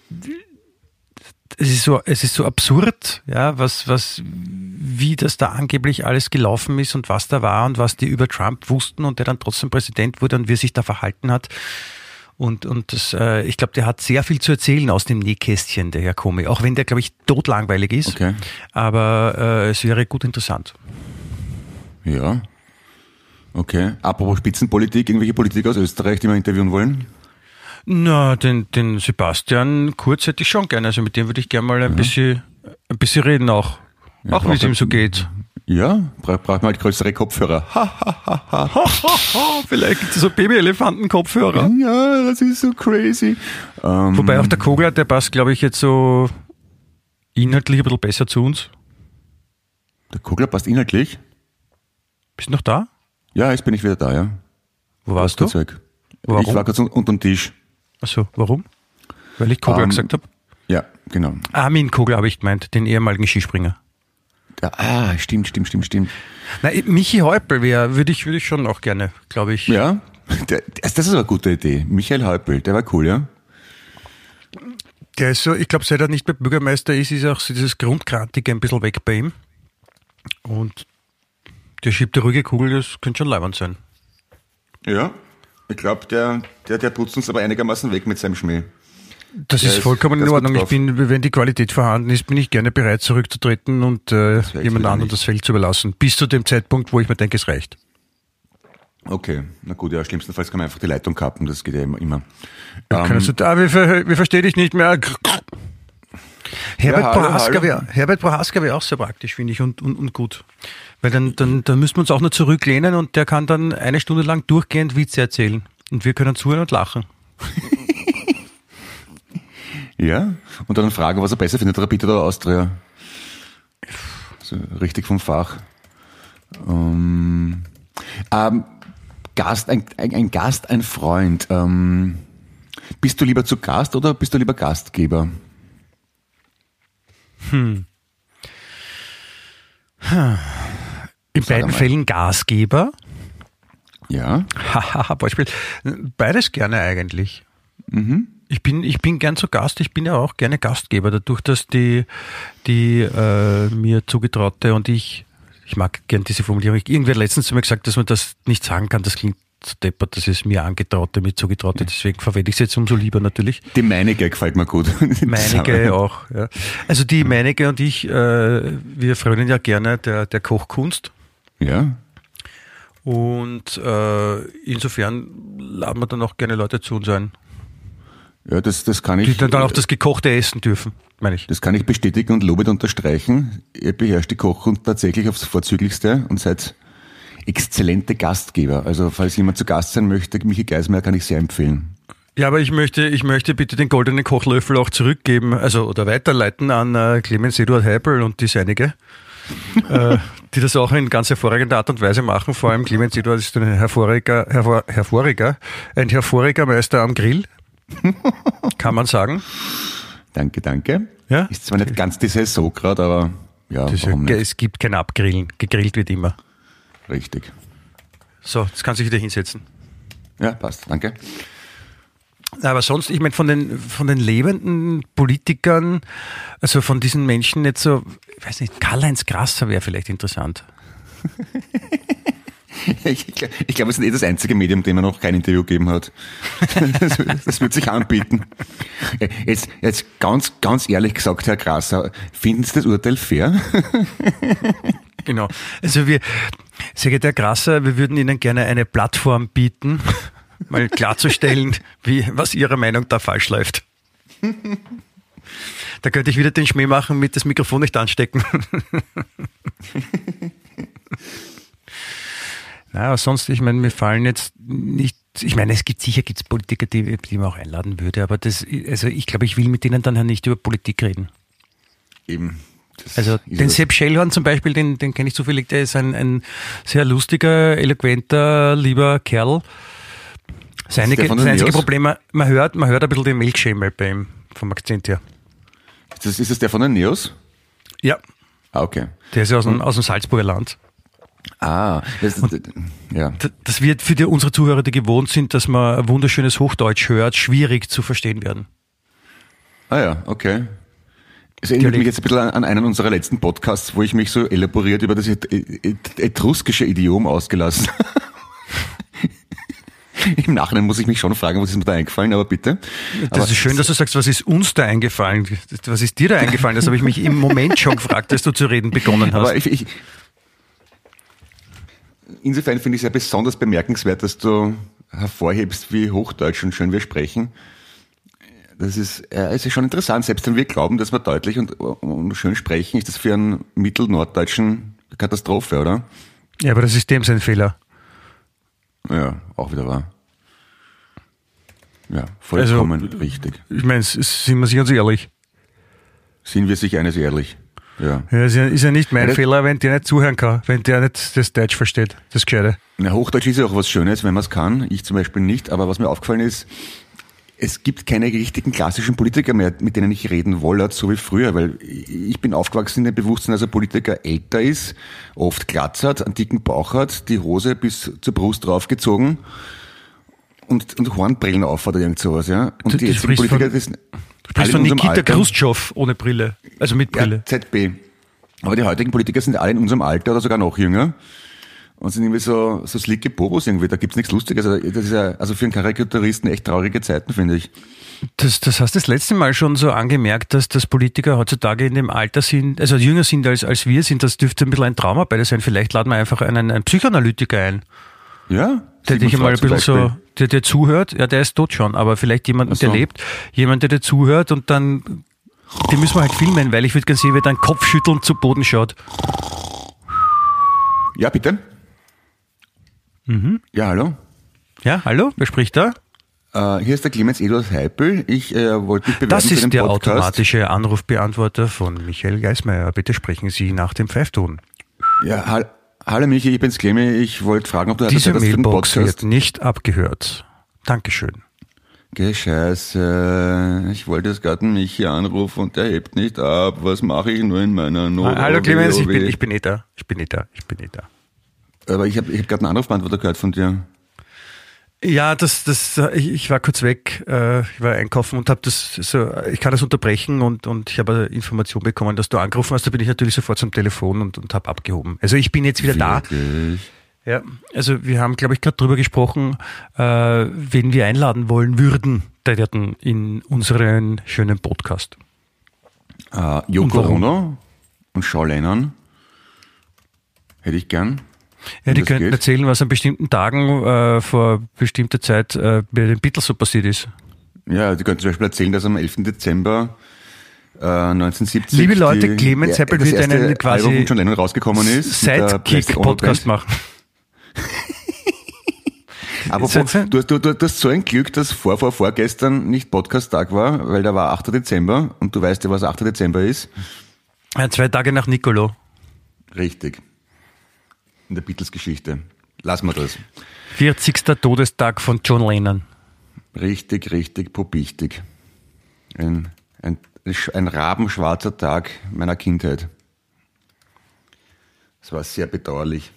es ist so, es ist so absurd, ja, was, was, wie das da angeblich alles gelaufen ist und was da war und was die über Trump wussten und der dann trotzdem Präsident wurde und wie er sich da verhalten hat. Und, und das, äh, ich glaube, der hat sehr viel zu erzählen aus dem Nähkästchen, der Herr Comey. Auch wenn der, glaube ich, totlangweilig ist.
Okay.
Aber äh, es wäre gut interessant.
Ja. Okay. Apropos Spitzenpolitik, irgendwelche Politiker aus Österreich, die wir interviewen wollen?
Na, den, den Sebastian Kurz hätte ich schon gerne. Also mit dem würde ich gerne mal ein, bisschen, ein bisschen reden auch.
Ja,
auch wie es ihm so geht.
Ja, bra braucht man halt größere Kopfhörer. Ha, [laughs]
Vielleicht gibt es so Baby-Elefanten-Kopfhörer.
ja, das ist so crazy. Ähm,
Wobei auch der Kogler, der passt, glaube ich, jetzt so inhaltlich ein bisschen besser zu uns.
der Kugler passt inhaltlich.
Bist du noch da?
Ja, jetzt bin ich wieder da, ja.
Wo warst du?
Weg.
Warum?
Ich war kurz un unter dem Tisch.
Achso, warum? Weil ich Kogler
Ähm,
gesagt habe.
Ja, genau.
Armin Kogler habe ich gemeint, den ehemaligen Skispringer.
Ja, ah, stimmt, stimmt, stimmt, stimmt.
Nein, Michi Häupl wäre, würde ich, würde ich schon auch gerne, glaube ich.
Ja, der, das ist aber eine gute Idee. Michael Häupl, der war cool, ja?
Der ist so, ich glaube, seit er nicht mehr Bürgermeister ist, ist auch so dieses Grundkrantige ein bisschen weg bei ihm. Und der schiebt die ruhige Kugel, das könnte schon leibend sein.
Ja. Ich glaube, der, der, der putzt uns aber einigermaßen weg mit seinem Schmäh.
Das
Der
ist vollkommen in Ordnung. Ich bin, wenn die Qualität vorhanden ist, bin ich gerne bereit, zurückzutreten und äh, jemand anderem
nicht.
das Feld zu überlassen. Bis zu dem Zeitpunkt, wo ich mir denke, es reicht.
Okay, na gut, ja, schlimmstenfalls kann man einfach die Leitung kappen, das geht ja immer.
Ja, Kannst du, ah, wir, ver, wir verstehen dich nicht mehr. Herbert
hallo,
Prohaska
hallo.
Herbert Prohaska wäre auch sehr praktisch, finde ich, und, und, und gut. Weil dann, dann, dann müssen wir uns auch nur zurücklehnen und der kann dann eine Stunde lang durchgehend Witze erzählen. Und wir können zuhören und lachen. [laughs]
Ja, und dann fragen, was er besser findet, Rapid oder Austria. So, richtig vom Fach. Ähm, ähm, Gast, ein, ein, ein Gast, ein Freund. Ähm, bist du lieber zu Gast oder bist du lieber Gastgeber?
In
Sag
beiden
einmal.
Fällen Gasgeber.
Ja,
Hahaha, [laughs] Beispiel. Beides gerne eigentlich.
Mhm.
Ich bin, ich bin gern zu Gast, ich bin ja auch gerne Gastgeber, dadurch, dass die, die äh, mir zugetraute und ich, ich mag gern diese Formulierung. Irgendwer hat letztens zu mir gesagt, dass man das nicht sagen kann, das klingt deppert, das ist mir angetraute, mir zugetraute, deswegen verwende ich es jetzt umso lieber natürlich.
die meinige gefällt mir gut.
Meinige [laughs] auch. Ja. Also die Meinige und ich, äh, wir frönen ja gerne der, der Kochkunst.
Ja,
Und äh, insofern laden wir dann auch gerne Leute zu uns ein,
ja das, das kann ich.
die dann, dann auch das gekochte essen dürfen, meine ich.
Das kann ich bestätigen und lobend unterstreichen. Ihr beherrscht die Kochkunst tatsächlich aufs Vorzüglichste und seid exzellente Gastgeber. Also falls jemand zu Gast sein möchte, Michi Geismeier kann ich sehr empfehlen.
Ja, aber ich möchte, ich möchte bitte den goldenen Kochlöffel auch zurückgeben, also oder weiterleiten an äh, Clemens Eduard Heibel und die seinige, äh, die das auch in ganz hervorragender Art und Weise machen. Vor allem Clemens Eduard ist ein hervorragiger, hervor, hervorragiger, ein hervorragiger Meister am Grill, kann man sagen.
Danke, danke.
Ja?
Ist zwar nicht ganz die Saison gerade, aber ja, warum nicht?
es gibt kein Abgrillen, gegrillt wird immer.
Richtig.
So, jetzt kann sich wieder hinsetzen.
Ja, passt. Danke.
Aber sonst, ich meine, von den, von den lebenden Politikern, also von diesen Menschen jetzt so, ich weiß nicht, Karl-Heinz Grasser wäre vielleicht interessant. [laughs]
Ich, ich, ich glaube, es ist eh das einzige Medium, dem er noch kein Interview gegeben hat. [laughs] Das, das wird sich anbieten. Jetzt, jetzt ganz, ganz ehrlich gesagt, Herr Grasser, finden Sie das Urteil fair? [laughs]
Genau. Also wir, sehr geehrter Herr Grasser, wir würden Ihnen gerne eine Plattform bieten, [laughs] mal klarzustellen, wie, was Ihrer Meinung da falsch läuft. Da könnte ich wieder den Schmäh machen mit das Mikrofon nicht anstecken. [laughs] Na, aber sonst, ich meine, mir fallen jetzt nicht, ich meine, es gibt sicher gibt's Politiker, die, die man auch einladen würde, aber das, also ich glaube, ich will mit denen dann ja nicht über Politik reden.
Eben. Das
Also den. Sepp Schellhorn zum Beispiel, den, den kenne ich zufällig, der ist ein, ein sehr lustiger, eloquenter, lieber Kerl. Seine, das einzige? Problem, man hört, man hört ein bisschen den Milchschämel bei ihm, vom Akzent her.
Ist das, ist das der von den Neos?
Ja,
Ah, okay.
der ist ja aus dem, aus dem Salzburger Land.
Ah, das, ja.
Das wird für die, unsere Zuhörer, die gewohnt sind, dass man ein wunderschönes Hochdeutsch hört, schwierig zu verstehen werden.
Ah ja, okay. Es erinnert mich jetzt ein bisschen an, an einen unserer letzten Podcasts, wo ich mich so elaboriert über das et et etruskische Idiom ausgelassen. [laughs] Im Nachhinein muss ich mich schon fragen, was ist mir da eingefallen, aber bitte.
Das
aber
ist schön, dass du sagst, was ist uns da eingefallen? Was ist dir da eingefallen? Das habe ich mich im Moment schon gefragt, als du zu reden begonnen hast.
Aber ich, ich, insofern finde ich es ja besonders bemerkenswert, dass du hervorhebst, wie Hochdeutsch und schön wir sprechen. Das ist, ja, es ist schon interessant, selbst wenn wir glauben, dass wir deutlich und, und schön sprechen, ist das für einen Mittelnorddeutschen Katastrophe, oder?
Ja, aber das ist dem sein Fehler.
Ja, auch wieder wahr. Ja, vollkommen
Also,
richtig.
Ich meine, sind wir sich uns ehrlich.
Sind wir sich eines ehrlich? Ja.
Ja, ist ja, ist ja nicht mein
Ja,
Fehler, wenn der nicht zuhören kann, wenn der nicht das Deutsch versteht, das Gescheite.
Na, Hochdeutsch ist ja auch was Schönes, wenn man es kann. Ich zum Beispiel nicht. Aber was mir aufgefallen ist, es gibt keine richtigen klassischen Politiker mehr, mit denen ich reden wollte, so wie früher, weil ich bin aufgewachsen in dem Bewusstsein, dass ein Politiker älter ist, oft Glatz hat, einen dicken Bauch hat, die Hose bis zur Brust draufgezogen und, und Hornbrillen auf oder irgend sowas, ja. Und
Du-
die jetzigen Politiker,
von-
das
sprichst von Nikita
Alter.
Khrushchev ohne Brille. Also mit Brille.
Ja, ZB. Aber die heutigen Politiker sind alle in unserem Alter oder sogar noch jünger. Und sind irgendwie so, so slicke Bobos irgendwie. Da gibt's nichts Lustiges. Also, das ist ja, also für einen Karikaturisten echt traurige Zeiten, finde ich.
Das, das hast du das letzte Mal schon so angemerkt, dass, dass Politiker heutzutage in dem Alter sind, also jünger sind als, als wir sind. Das dürfte ein bisschen ein Trauma bei dir sein. Vielleicht laden wir einfach einen, einen Psychoanalytiker ein,
Ja?
der dich einmal ein bisschen so, der dir zuhört. Ja, der ist tot schon, aber vielleicht jemand,
so.
der lebt, jemand, der dir zuhört und dann, den müssen wir halt filmen, weil ich würde gerne sehen, wie dein Kopf schüttelnd zu Boden schaut.
Ja, bitte?
Mhm.
Ja, hallo?
Ja, hallo? Wer spricht da?
Äh, hier ist der Clemens Eduard Heipel. Ich äh, wollte mich bewerben
Das
für
ist
den
der
Podcast.
automatische Anrufbeantworter von Michael Geismeier. Bitte sprechen Sie nach dem Pfeifton.
Ja, hall hallo Michi, ich bin's Clemens. Ich wollte fragen, ob du
Diese
Zeit für
Mailbox wird nicht abgehört. Dankeschön.
Geh, scheiße. Ich wollte jetzt gerade einen Michi anrufen und der hebt nicht ab. Was mache ich nur in meiner Not?
Hallo Clemens, ich bin, ich bin eh da. Ich bin eh da. Ich bin eh da.
Aber ich habe ich hab gerade einen Anrufbeantworter gehört von dir.
Ja, das, das, ich, ich war kurz weg, äh, ich war einkaufen und habe das so, ich kann das unterbrechen und, und ich habe Information bekommen, dass du angerufen hast. Da bin ich natürlich sofort zum Telefon und, und habe abgehoben. Also ich bin jetzt wieder da.
Wirklich?
Ja, also wir haben, glaube ich, gerade drüber gesprochen, äh, wen wir einladen wollen würden, der werden in unseren schönen Podcast.
Äh,
warum?
Ono und Shaw Lennon. Hätte ich gern.
Ja, die könnten
geht.
erzählen, was an bestimmten Tagen äh, vor bestimmter Zeit äh, bei den Beatles so passiert ist.
Ja, die könnten zum Beispiel erzählen, dass am 11. Dezember äh, 1970
Liebe Leute,
die,
Clemens Heppel wird
erste
einen quasi
Album von Lennon rausgekommen ist.
Sidekick-Podcast machen. [laughs]
Aber du, du, du hast so ein Glück, dass vor, vor, vorgestern nicht Podcast-Tag war, weil da war 8. Dezember und du weißt ja, was 8. Dezember ist.
Ja, zwei Tage nach Nicolo.
Richtig. In der Beatles-Geschichte. Lass mal das.
40. Todestag von John Lennon.
Richtig, richtig popichtig. Ein, ein, ein rabenschwarzer Tag meiner Kindheit. Es war sehr bedauerlich.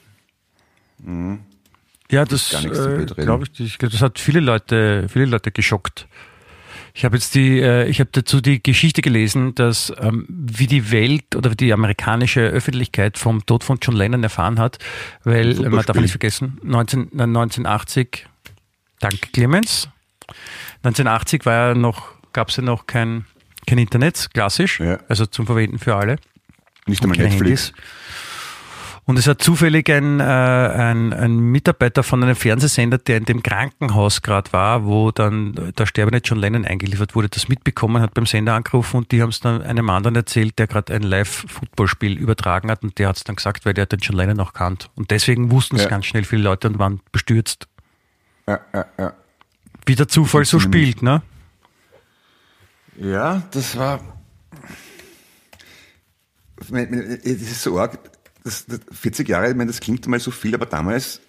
Ja, das äh,
blöd reden.
glaube ich, das hat viele Leute, viele Leute geschockt. Ich habe jetzt die, äh, ich habe dazu die Geschichte gelesen, dass ähm, wie die Welt oder die amerikanische Öffentlichkeit vom Tod von John Lennon erfahren hat, weil
Super
man darf nicht vergessen, 19, äh, 1980, danke Clemens, 1980 war ja noch, gab es ja noch kein kein Internet, klassisch,
Ja.
also zum Verwenden für alle.
Nicht einmal Netflix.
Handys. Und es hat zufällig ein, äh, ein, ein Mitarbeiter von einem Fernsehsender, der in dem Krankenhaus gerade war, wo dann der sterbende John Lennon eingeliefert wurde, das mitbekommen, hat beim Sender angerufen und die haben es dann einem anderen erzählt, der gerade ein Live-Footballspiel übertragen hat und der hat es dann gesagt, weil der den John Lennon auch kannt. Und deswegen wussten es
Ja.
ganz schnell viele Leute und waren bestürzt.
Ja, ja, ja.
Wie der Zufall so spielt, ne?
Ja, das war. Es ist so arg. Das, das 40 Jahre, ich meine, das klingt mal so viel, aber damals,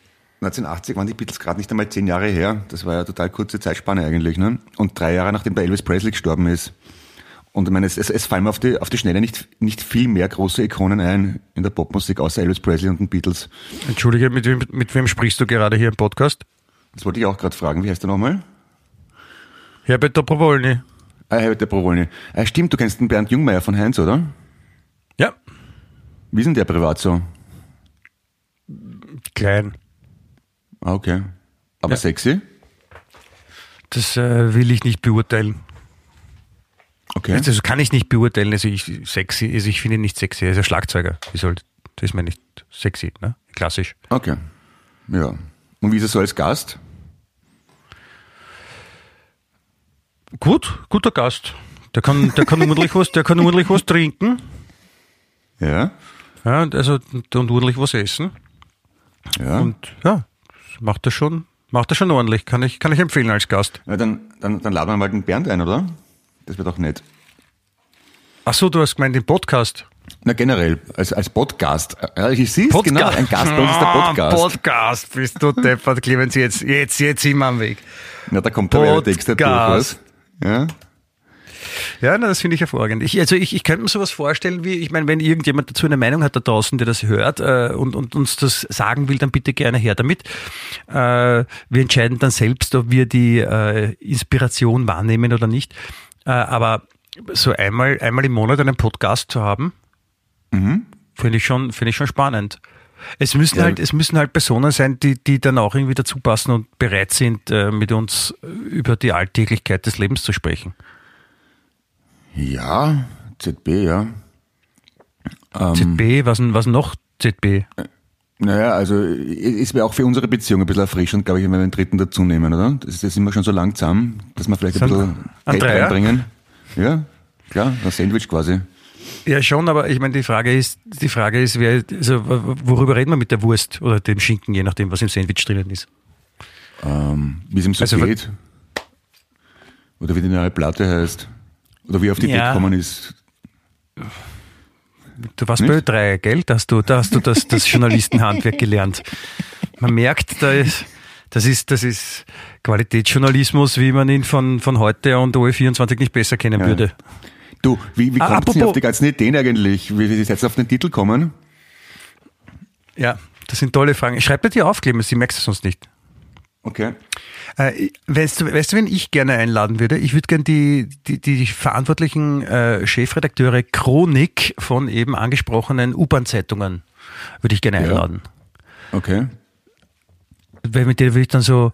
1980, waren die Beatles gerade nicht einmal zehn Jahre her. Das war ja eine total kurze Zeitspanne eigentlich. Ne? Und drei Jahre nachdem der Elvis Presley gestorben ist. Und ich meine, es, es, es fallen mir auf die, auf die Schnelle nicht, nicht viel mehr große Ikonen ein in der Popmusik, außer Elvis Presley und den Beatles.
Entschuldige, mit wem, mit wem sprichst du gerade hier im Podcast?
Das wollte ich auch gerade fragen. Wie heißt der nochmal?
Herbert Dobrowolny.
Ah, Herbert der Provolny. Ah, stimmt, du kennst den Bernd Jungmeier von Heinz, oder? Wie ist denn der privat so?
klein.
Ah, okay. Aber
Ja.
sexy?
Das äh, will ich nicht beurteilen.
Okay.
Also kann ich nicht beurteilen. Also ich sexy, also ich finde ihn nicht sexy. Er ist ein Schlagzeuger. Wie soll, das ist mir nicht sexy, ne? Klassisch.
Okay. Ja. Und wie ist er so als Gast?
Gut, guter Gast. Der kann, der kann [laughs] ordentlich was, der kann ordentlich was trinken.
Ja.
Ja, und also und ordentlich was essen.
Ja.
Und ja, das macht er schon, macht er schon ordentlich. Kann ich, kann ich empfehlen als Gast.
ja dann, dann, dann laden wir mal den Bernd ein, oder? Das wäre doch nett.
Ach so, du hast gemeint den Podcast.
Na generell, als, als Podcast. Ja, ich sieh's,
Podcast.
genau, ein Gast bei uns ist der
Ah,
Podcast.
Podcast, bist du deppert, Clemens, jetzt, jetzt, jetzt sind wir am Weg.
Na, da kommt der Werbetext durch,
Podcast.
was? Ja.
Ja, das finde ich hervorragend. Ich, also ich, ich könnte mir sowas vorstellen, wie, ich meine, wenn irgendjemand dazu eine Meinung hat da draußen, der das hört äh, und, und uns das sagen will, dann bitte gerne her damit. Äh, wir entscheiden dann selbst, ob wir die äh, Inspiration wahrnehmen oder nicht. Äh, aber so einmal, einmal im Monat einen Podcast zu haben, finde ich schon, finde ich schon spannend. Es müssen
Ja.
halt, es müssen halt Personen sein, die, die dann auch irgendwie dazu passen und bereit sind, äh, mit uns über die Alltäglichkeit des Lebens zu sprechen.
Ja, ZB, ja. Ähm.
ZB, was, was noch ZB?
Naja, also es wäre auch für unsere Beziehung ein bisschen erfrischend, glaube ich, wenn wir den dritten dazu nehmen, oder? Das ist, sind wir schon so lang zusammen, dass wir vielleicht ein
Sind
bisschen Geld reinbringen. Ja, klar, ein Sandwich quasi.
Ja, schon, aber ich meine, die Frage ist, die Frage ist, wer, also, worüber reden wir mit der Wurst oder dem Schinken, je nachdem, was im Sandwich drinnen ist.
Ähm, wie es ihm so
Also,
geht. Oder wie die neue Platte heißt. Oder wie auf die Idee
Ja.
gekommen ist.
Du warst Ö3, gell? Da hast du, da hast du das, das [laughs] Journalistenhandwerk gelernt. Man merkt, da ist, das ist, das ist Qualitätsjournalismus, wie man ihn von, von heute und OE24 nicht besser kennen
Ja.
würde.
Du, wie, wie
Ah,
kommt auf die ganzen Ideen eigentlich? Wie, wie ist jetzt auf den Titel kommen?
Ja, das sind tolle Fragen. Schreib dir die auf, Clemens, die merkst du sonst nicht.
Okay.
Äh, weißt, du, weißt du, wen ich gerne einladen würde? Ich würde gerne die, die, die verantwortlichen äh, Chefredakteure Chronik von eben angesprochenen U-Bahn-Zeitungen würde ich gerne
Ja.
einladen.
Okay.
Weil mit denen würde ich dann so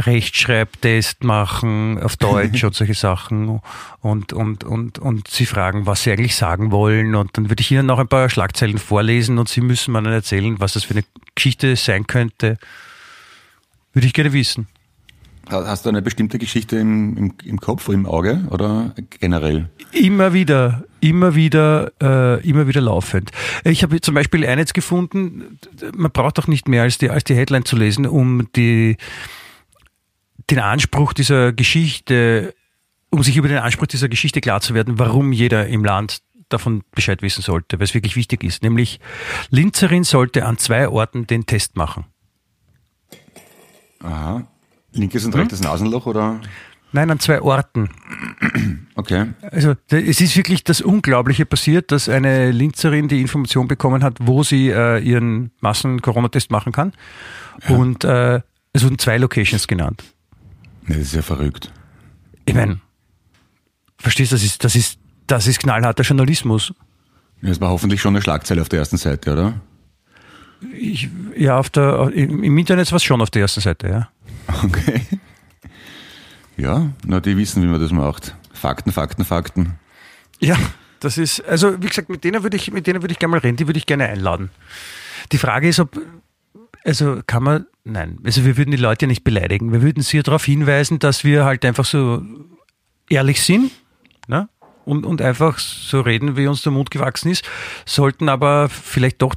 Rechtschreibtest machen auf Deutsch [laughs] und solche Sachen und, und, und, und sie fragen, was sie eigentlich sagen wollen und dann würde ich ihnen noch ein paar Schlagzeilen vorlesen und sie müssen mir dann erzählen, was das für eine Geschichte sein könnte. Würde ich gerne wissen.
Ha- Hast du eine bestimmte Geschichte im, im, im Kopf oder im Auge oder generell?
Immer wieder, immer wieder, äh, immer wieder laufend. Ich habe zum Beispiel eines gefunden, man braucht doch nicht mehr als die, als die Headline zu lesen, um die, den Anspruch dieser Geschichte, um sich über den Anspruch dieser Geschichte klar zu werden, warum jeder im Land davon Bescheid wissen sollte, weil es wirklich wichtig ist. Nämlich, Linzerin sollte an zwei Orten den Test machen.
Aha. Linkes
Hm?
und rechtes Nasenloch oder?
Nein, an zwei Orten.
Okay.
Also es ist wirklich das Unglaubliche passiert, dass eine Linzerin die Information bekommen hat, wo sie äh, ihren Massen-Corona-Test machen kann. Und äh, es wurden zwei Locations genannt.
Nee, das ist ja verrückt.
Ich meine, verstehst du, das ist, das ist, das ist knallharter Journalismus.
Das war hoffentlich schon eine Schlagzeile auf der ersten Seite, oder?
Ich, ja, auf der, im, Internet war es schon auf der ersten Seite, ja.
Okay. Ja, na, die wissen, wie man das macht. Fakten, Fakten, Fakten.
Ja, das ist, also wie gesagt, mit denen würde ich, mit denen würde ich gerne mal reden, die würde ich gerne einladen. Die Frage ist, ob, also kann man, nein, also wir würden die Leute ja nicht beleidigen. Wir würden sie darauf hinweisen, dass wir halt einfach so ehrlich sind, ne? Und, und einfach so reden, wie uns der Mund gewachsen ist, sollten aber vielleicht doch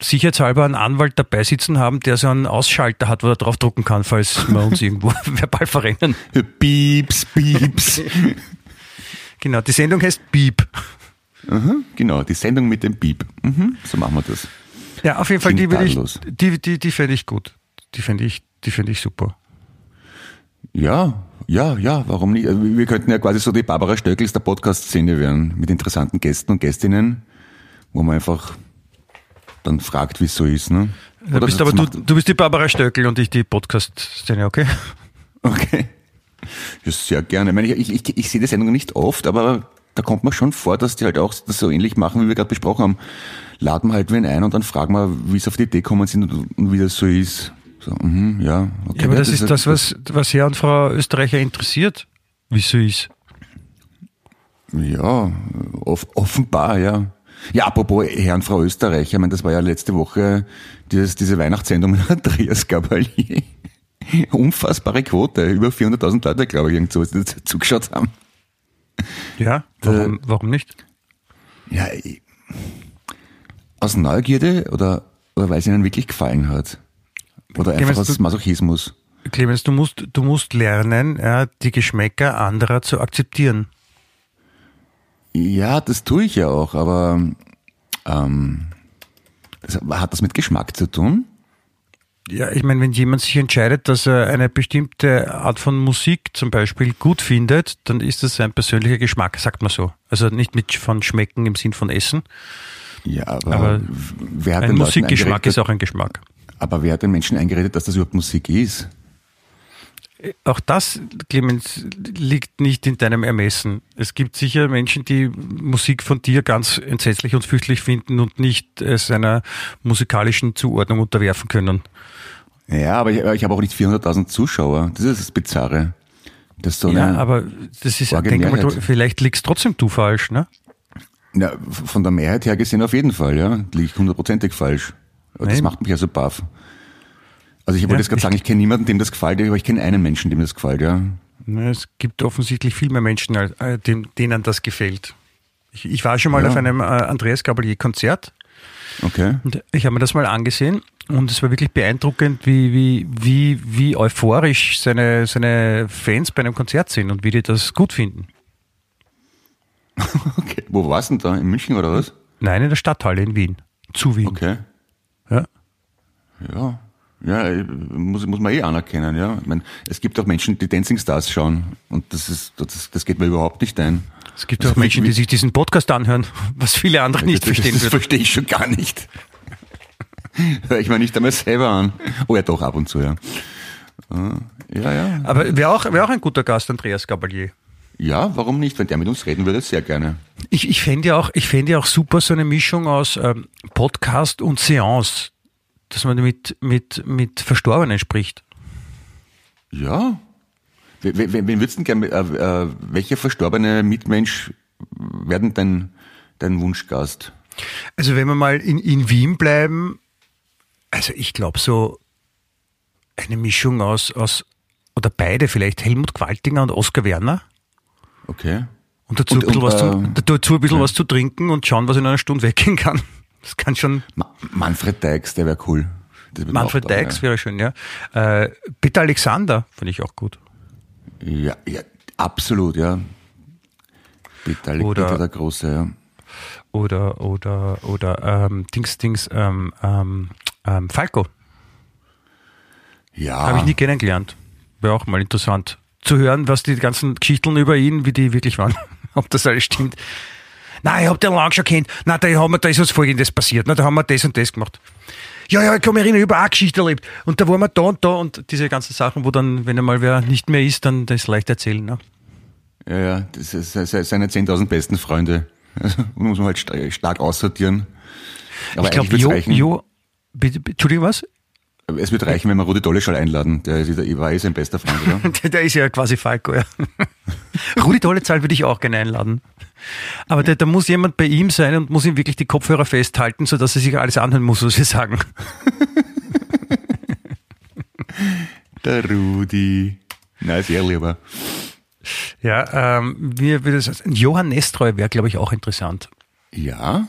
sicherheitshalber einen Anwalt dabei sitzen haben, der so einen Ausschalter hat, wo er draufdrucken kann, falls wir uns irgendwo [laughs] verbal verrennen.
Pieps, Pieps. [laughs]
Genau, die Sendung heißt Beep.
Mhm, genau, die Sendung mit dem Piep. Mhm, so machen wir das.
Ja, auf jeden Fall, die
Klingt
würde ich, die, die, die fände ich gut. Die fände ich, die fände ich super.
Ja, ja, ja, warum nicht? Also Wir könnten ja quasi so die Barbara Stöckels der Podcast-Szene werden, mit interessanten Gästen und Gästinnen, wo man einfach dann fragt, wie es so ist. Ne?
Du bist
das
aber du, du bist die Barbara Stöckel und ich die Podcast-Szene, okay? [laughs]
Okay. Ja, sehr gerne. Ich, meine, ich, ich, ich sehe die Sendung nicht oft, aber da kommt mir schon vor, dass die halt auch das so ähnlich machen, wie wir gerade besprochen haben. Laden wir halt wen ein und dann fragen wir, wie sie auf die Idee kommen sind und, und wie das so ist. So, mhm, ja, okay.
Ja, aber das,
Ja,
ist das, was, was Herr und Frau Österreicher interessiert, wie so ist.
Ja, off offenbar, ja. Ja, apropos Herr und Frau Österreich, ich meine, das war ja letzte Woche dieses, diese Weihnachtssendung mit [laughs] Andreas Gabalier. Unfassbare Quote, über 400.000 Leute, glaube ich, irgend so, die zugeschaut haben.
Ja, warum, warum nicht?
Ja, ich- aus Neugierde oder, oder weil es ihnen wirklich gefallen hat? Oder einfach
Clemens,
aus
du-
Masochismus?
Clemens, du musst, du musst lernen, ja, die Geschmäcker anderer zu akzeptieren.
Ja, das tue ich ja auch, aber ähm, das, hat das mit Geschmack zu tun?
Ja, ich meine, wenn jemand sich entscheidet, dass er eine bestimmte Art von Musik zum Beispiel gut findet, dann ist das sein persönlicher Geschmack, sagt man so. Also nicht mit von Schmecken im Sinn von Essen.
Ja, aber,
Aber
wer hat
Ein Musikgeschmack ist auch ein Geschmack.
Aber wer hat den Menschen eingeredet, dass das überhaupt Musik ist?
Auch das, Clemens, liegt nicht in deinem Ermessen. Es gibt sicher Menschen, die Musik von dir ganz entsetzlich und fürchterlich finden und nicht es einer musikalischen Zuordnung unterwerfen können.
Ja, aber ich, ich habe auch nicht 400.000 Zuschauer. Das ist das Bizarre. Das ist so
Ja, aber das ist, denk mal, vielleicht liegst trotzdem du falsch, ne?
ja, von der Mehrheit her gesehen auf jeden Fall, ja. Liege ich hundertprozentig falsch. Das
Nein.
macht mich ja so baff. Also ich wollte
Ja,
jetzt gerade sagen, ich kenne niemanden, dem das gefällt, aber ich kenne einen Menschen, dem das gefällt, ja.
Es gibt offensichtlich viel mehr Menschen, äh, denen das gefällt. Ich, ich war schon mal
Ja.
auf einem äh, Andreas Gabalier-Konzert
Okay.
und ich habe mir das mal angesehen und es war wirklich beeindruckend, wie, wie, wie, wie euphorisch seine, seine Fans bei einem Konzert sind und wie die das gut finden. [laughs]
okay. Wo warst du denn da? In München oder was?
Nein, in der Stadthalle in Wien. Zu Wien.
Okay.
Ja.
Ja. Ja, muss, muss man eh anerkennen, ja. Ich meine, es gibt auch Menschen, die Dancing Stars schauen und das ist, das, das geht mir überhaupt nicht ein.
Es gibt
Also
auch Menschen, die sich diesen Podcast anhören, [laughs] was viele andere nicht
das, das,
verstehen
das
würden.
verstehe ich schon gar nicht. Hör ich mir nicht einmal selber an. Oh ja, doch, ab und zu, ja. Äh, Ja, ja.
Aber wäre auch, wär auch ein guter Gast, Andreas Gabalier.
Ja, warum nicht? Wenn der mit uns reden würde, sehr gerne.
Ich, ich fände ja auch, ich fände ja auch super so eine Mischung aus ähm, Podcast und Seance, dass man mit, mit, mit Verstorbenen spricht.
Ja. Wen, wen, würdest du gerne, äh, äh, welcher verstorbene Mitmensch werden dein, dein Wunschgast?
Also wenn wir mal in, in Wien bleiben, also ich glaube so eine Mischung aus, aus, oder beide vielleicht, Helmut Qualtinger und Oskar Werner.
Okay.
Und dazu
Und- und,
was, zu,
äh,
dazu ein bisschen was zu trinken und schauen, was in einer Stunde weggehen kann. Das kann schon,
Ma Manfred Deix, der wäre cool.
Manfred
da,
Deix wäre schön, ja. Äh, Peter Alexander finde ich auch gut.
Ja, ja, absolut, ja. Peter,
Oder-
Peter der Große, ja.
Oder, oder, oder, ähm, Dings, Dings, ähm, ähm, ähm, Falco.
Ja.
Habe ich nie kennengelernt. Wäre auch mal interessant zu hören, was die ganzen Geschichten über ihn, wie die wirklich waren. [laughs] Ob das alles stimmt. Nein, ich hab den lang schon kennt. Nein, da, haben wir, da ist uns Folgendes passiert. Na, da haben wir das und das gemacht. Ja, ja, ich kann mich erinnern, ich habe auch eine Geschichte erlebt. Und da waren wir da und da und diese ganzen Sachen, wo dann, wenn einmal wer nicht mehr ist, dann das leicht erzählen. Ne?
Ja, ja, das ist se- se- seine 10.000 besten Freunde. [laughs] Muss man halt sta- stark aussortieren. Aber
ich glaube, Jo,
reichen,
Jo, bitte, Entschuldigung, was?
es wird reichen, wenn wir Rudi Dolleschall einladen. Der, ist- der war eh sein bester Freund, oder? [laughs]
Der, ist ja quasi Falco, ja. [laughs] Rudi Dollezahl würde ich auch gerne einladen. Aber da, da muss jemand bei ihm sein und muss ihm wirklich die Kopfhörer festhalten, sodass er sich alles anhören muss, was wir sagen. [laughs]
Der Rudi. Na, sehr lieber.
Ja, ähm, wie würde das Johann Nestreu wäre, glaube ich, auch interessant.
Ja,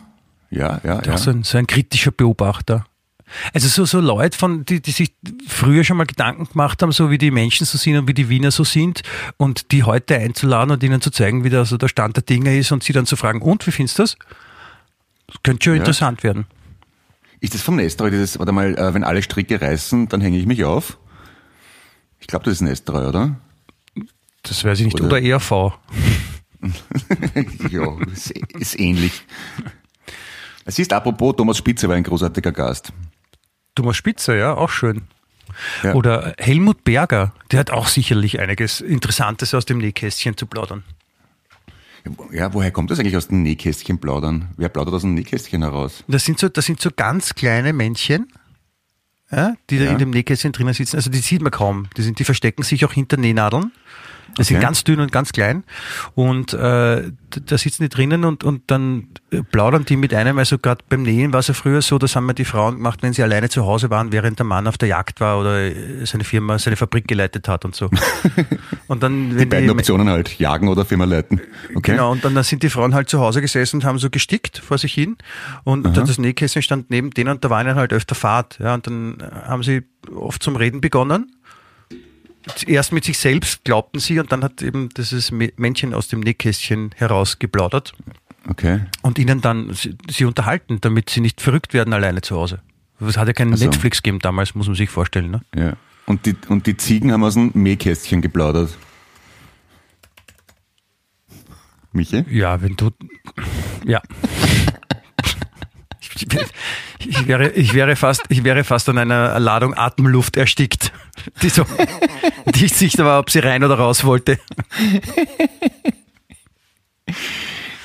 ja, ja, ja.
So ein, so ein kritischer Beobachter. Also so, so Leute, von, die, die sich früher schon mal Gedanken gemacht haben, so wie die Menschen so sind und wie die Wiener so sind und die heute einzuladen und ihnen zu zeigen, wie da so der Stand der Dinge ist und sie dann zu fragen, und wie findest du das? Das könnte schon
Ja.
interessant werden.
Ist das vom Nestroy, dieses, warte mal, äh, wenn alle Stricke reißen, dann hänge ich mich auf? Ich glaube, das ist Nestroy, oder?
Das weiß ich nicht.
Oder-
Oder, ERV. [laughs]
ja, ist, ist ähnlich. Es ist apropos, Thomas Spitze war ein großartiger Gast.
Thomas Spitzer, ja, auch schön.
Ja.
Oder Helmut Berger, der hat auch sicherlich einiges Interessantes aus dem Nähkästchen zu plaudern.
Ja, woher kommt das eigentlich aus dem Nähkästchen plaudern? Wer plaudert aus dem Nähkästchen heraus?
Das sind so, das sind so ganz kleine Männchen, ja, die da
Ja.
in dem Nähkästchen drinnen sitzen. Also die sieht man kaum. Die, sind, die verstecken sich auch hinter Nähnadeln. Die sind
Okay.
ganz dünn und ganz klein. Und äh, da sitzen die drinnen und, und dann äh, plaudern die mit einem. Also gerade beim Nähen war es ja früher so, das haben wir die Frauen gemacht, wenn sie alleine zu Hause waren, während der Mann auf der Jagd war oder äh, seine Firma, seine Fabrik geleitet hat und so. [laughs] und dann,
Die beiden Optionen halt, jagen oder Firma leiten. Okay.
Genau, und dann, dann sind die Frauen halt zu Hause gesessen und haben so gestickt vor sich hin. Und dann das Nähkästchen stand neben denen und da war ihnen halt öfter Fahrt. Ja, und dann äh, haben sie oft zum Reden begonnen. Erst mit sich selbst glaubten sie und dann hat eben dieses Mä- Männchen aus dem Nähkästchen herausgeplaudert
Okay.
und ihnen dann sie, sie unterhalten, damit sie nicht verrückt werden alleine zu Hause. Es hat ja keinen
Ach so.
Netflix gegeben damals, muss man sich vorstellen. Ne?
Ja. Und die, und die Ziegen haben aus dem Mähkästchen geplaudert. Michi?
Ja, wenn du. Ja. Ich, ich, wäre, ich, wäre fast, ich wäre fast an einer Ladung Atemluft erstickt, die so die ich nicht war, ob sie rein oder raus wollte.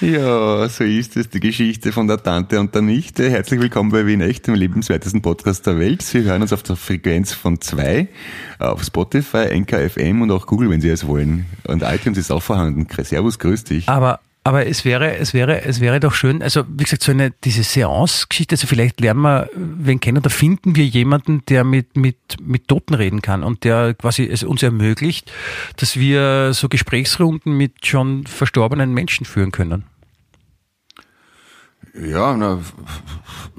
Ja, so ist es, die Geschichte von der Tante und der Nichte. Herzlich willkommen bei Wien Echt, dem lebenswertesten Podcast der Welt. Sie hören uns auf der Frequenz von zwei auf Spotify, NKFM und auch Google, wenn Sie es wollen. Und iTunes ist auch vorhanden. Servus, grüß dich.
Aber, aber es wäre, es wäre, es wäre doch schön, also wie gesagt, so eine, diese Seance-Geschichte, also vielleicht lernen wir wen kennen, da finden wir jemanden, der mit, mit, mit Toten reden kann und der quasi es uns ermöglicht, dass wir so Gesprächsrunden mit schon verstorbenen Menschen führen können.
Ja, na,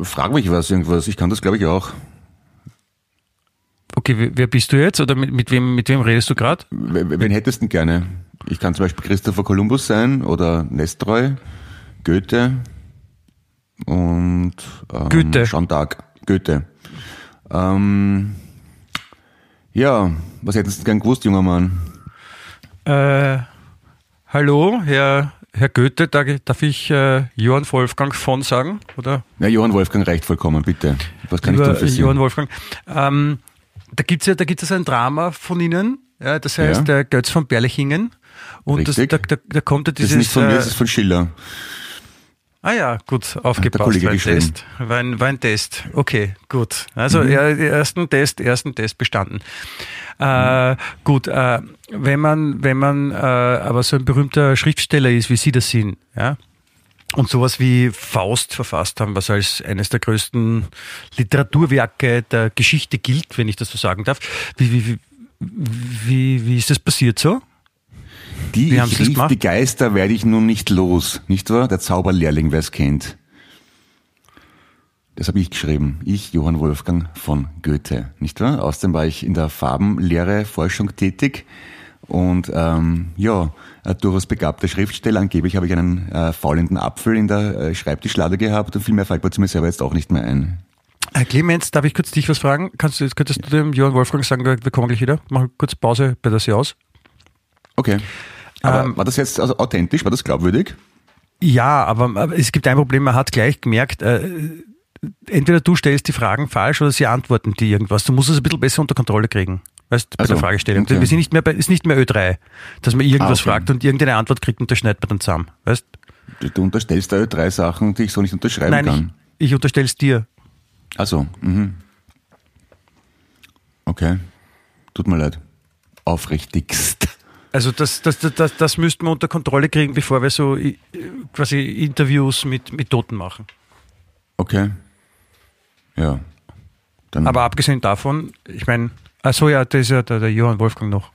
frag mich was, irgendwas. Ich kann das, glaube ich, auch.
Okay, wer- bist du jetzt oder mit, mit wem mit wem redest du gerade?
Wen hättest du denn gerne? Ich kann zum Beispiel Christopher Columbus sein oder Nestroy, Goethe und ähm,
Goethe.
Jeanne d'Arc. Goethe. Ähm, ja, was hättest du gern gewusst, junger Mann?
Äh, hallo, Herr Herr Goethe, darf ich, ich äh, Johann Wolfgang von sagen oder?
Ja, Johann Wolfgang reicht vollkommen, bitte. Was kann ich
Lieber
tun für?
Johann Wolfgang. Ähm, da ja, da gibt's ja so ein Drama von Ihnen, ja, das heißt
Ja.
der Götz von Berlichingen. Und das, da, da, da kommt ja
das
dieses.
ist nicht von mir,
äh,
das ist von Schiller.
ah ja, gut, aufgepasst. War ein. Test. War ein, war ein Test. Okay, gut. Also
Mhm.
ja, den ersten Test, ersten Test bestanden. Äh, gut, äh, wenn man, wenn man äh, aber so ein berühmter Schriftsteller ist, wie Sie das sind, ja, und sowas wie Faust verfasst haben, was als eines der größten Literaturwerke der Geschichte gilt, wenn ich das so sagen darf. Wie, wie, wie, wie, wie ist das passiert so?
Die
Wie
ich
Sie
rief,
gemacht?
die Geister werde ich nun nicht los, nicht wahr? Der Zauberlehrling, wer es kennt. Das habe ich geschrieben. Ich, Johann Wolfgang von Goethe, nicht wahr? Außerdem war ich in der Farbenlehre, Forschung tätig und ähm, ja, ein durchaus begabter Schriftsteller. Angeblich habe ich einen äh, faulenden Apfel in der äh, Schreibtischlade gehabt und viel mehr fällt mir zu mir selber jetzt auch nicht mehr ein.
Herr Clemens, darf ich kurz dich was fragen? Kannst du, könntest du dem Johann Wolfgang sagen, wir kommen gleich wieder? Machen kurz Pause bei der Seance.
Okay. Aber
Ähm,
war das jetzt also authentisch? War das glaubwürdig?
Ja, aber, aber es gibt ein Problem, man hat gleich gemerkt, äh, entweder du stellst die Fragen falsch oder sie antworten die irgendwas. Du musst es ein bisschen besser unter Kontrolle kriegen. Weißt du, bei
Also,
der Fragestellung.
okay.
Wir sind nicht mehr bei, ist nicht mehr Ö3, dass man irgendwas
Ah, okay.
fragt und irgendeine Antwort kriegt und das schneidet man dann zusammen. Weißt
Du, du unterstellst da drei Sachen, die ich so nicht unterschreiben
Nein,
kann.
ich, ich unterstelle es dir.
Also, mhm. Okay. Tut mir leid. Aufrichtigst.
Also das, das, das, das, müssten wir unter Kontrolle kriegen, bevor wir so äh, quasi Interviews mit, mit Toten machen.
Okay. Ja. Dann,
Aber abgesehen davon, ich meine, achso ja, das ist ja der, der Johann Wolfgang noch.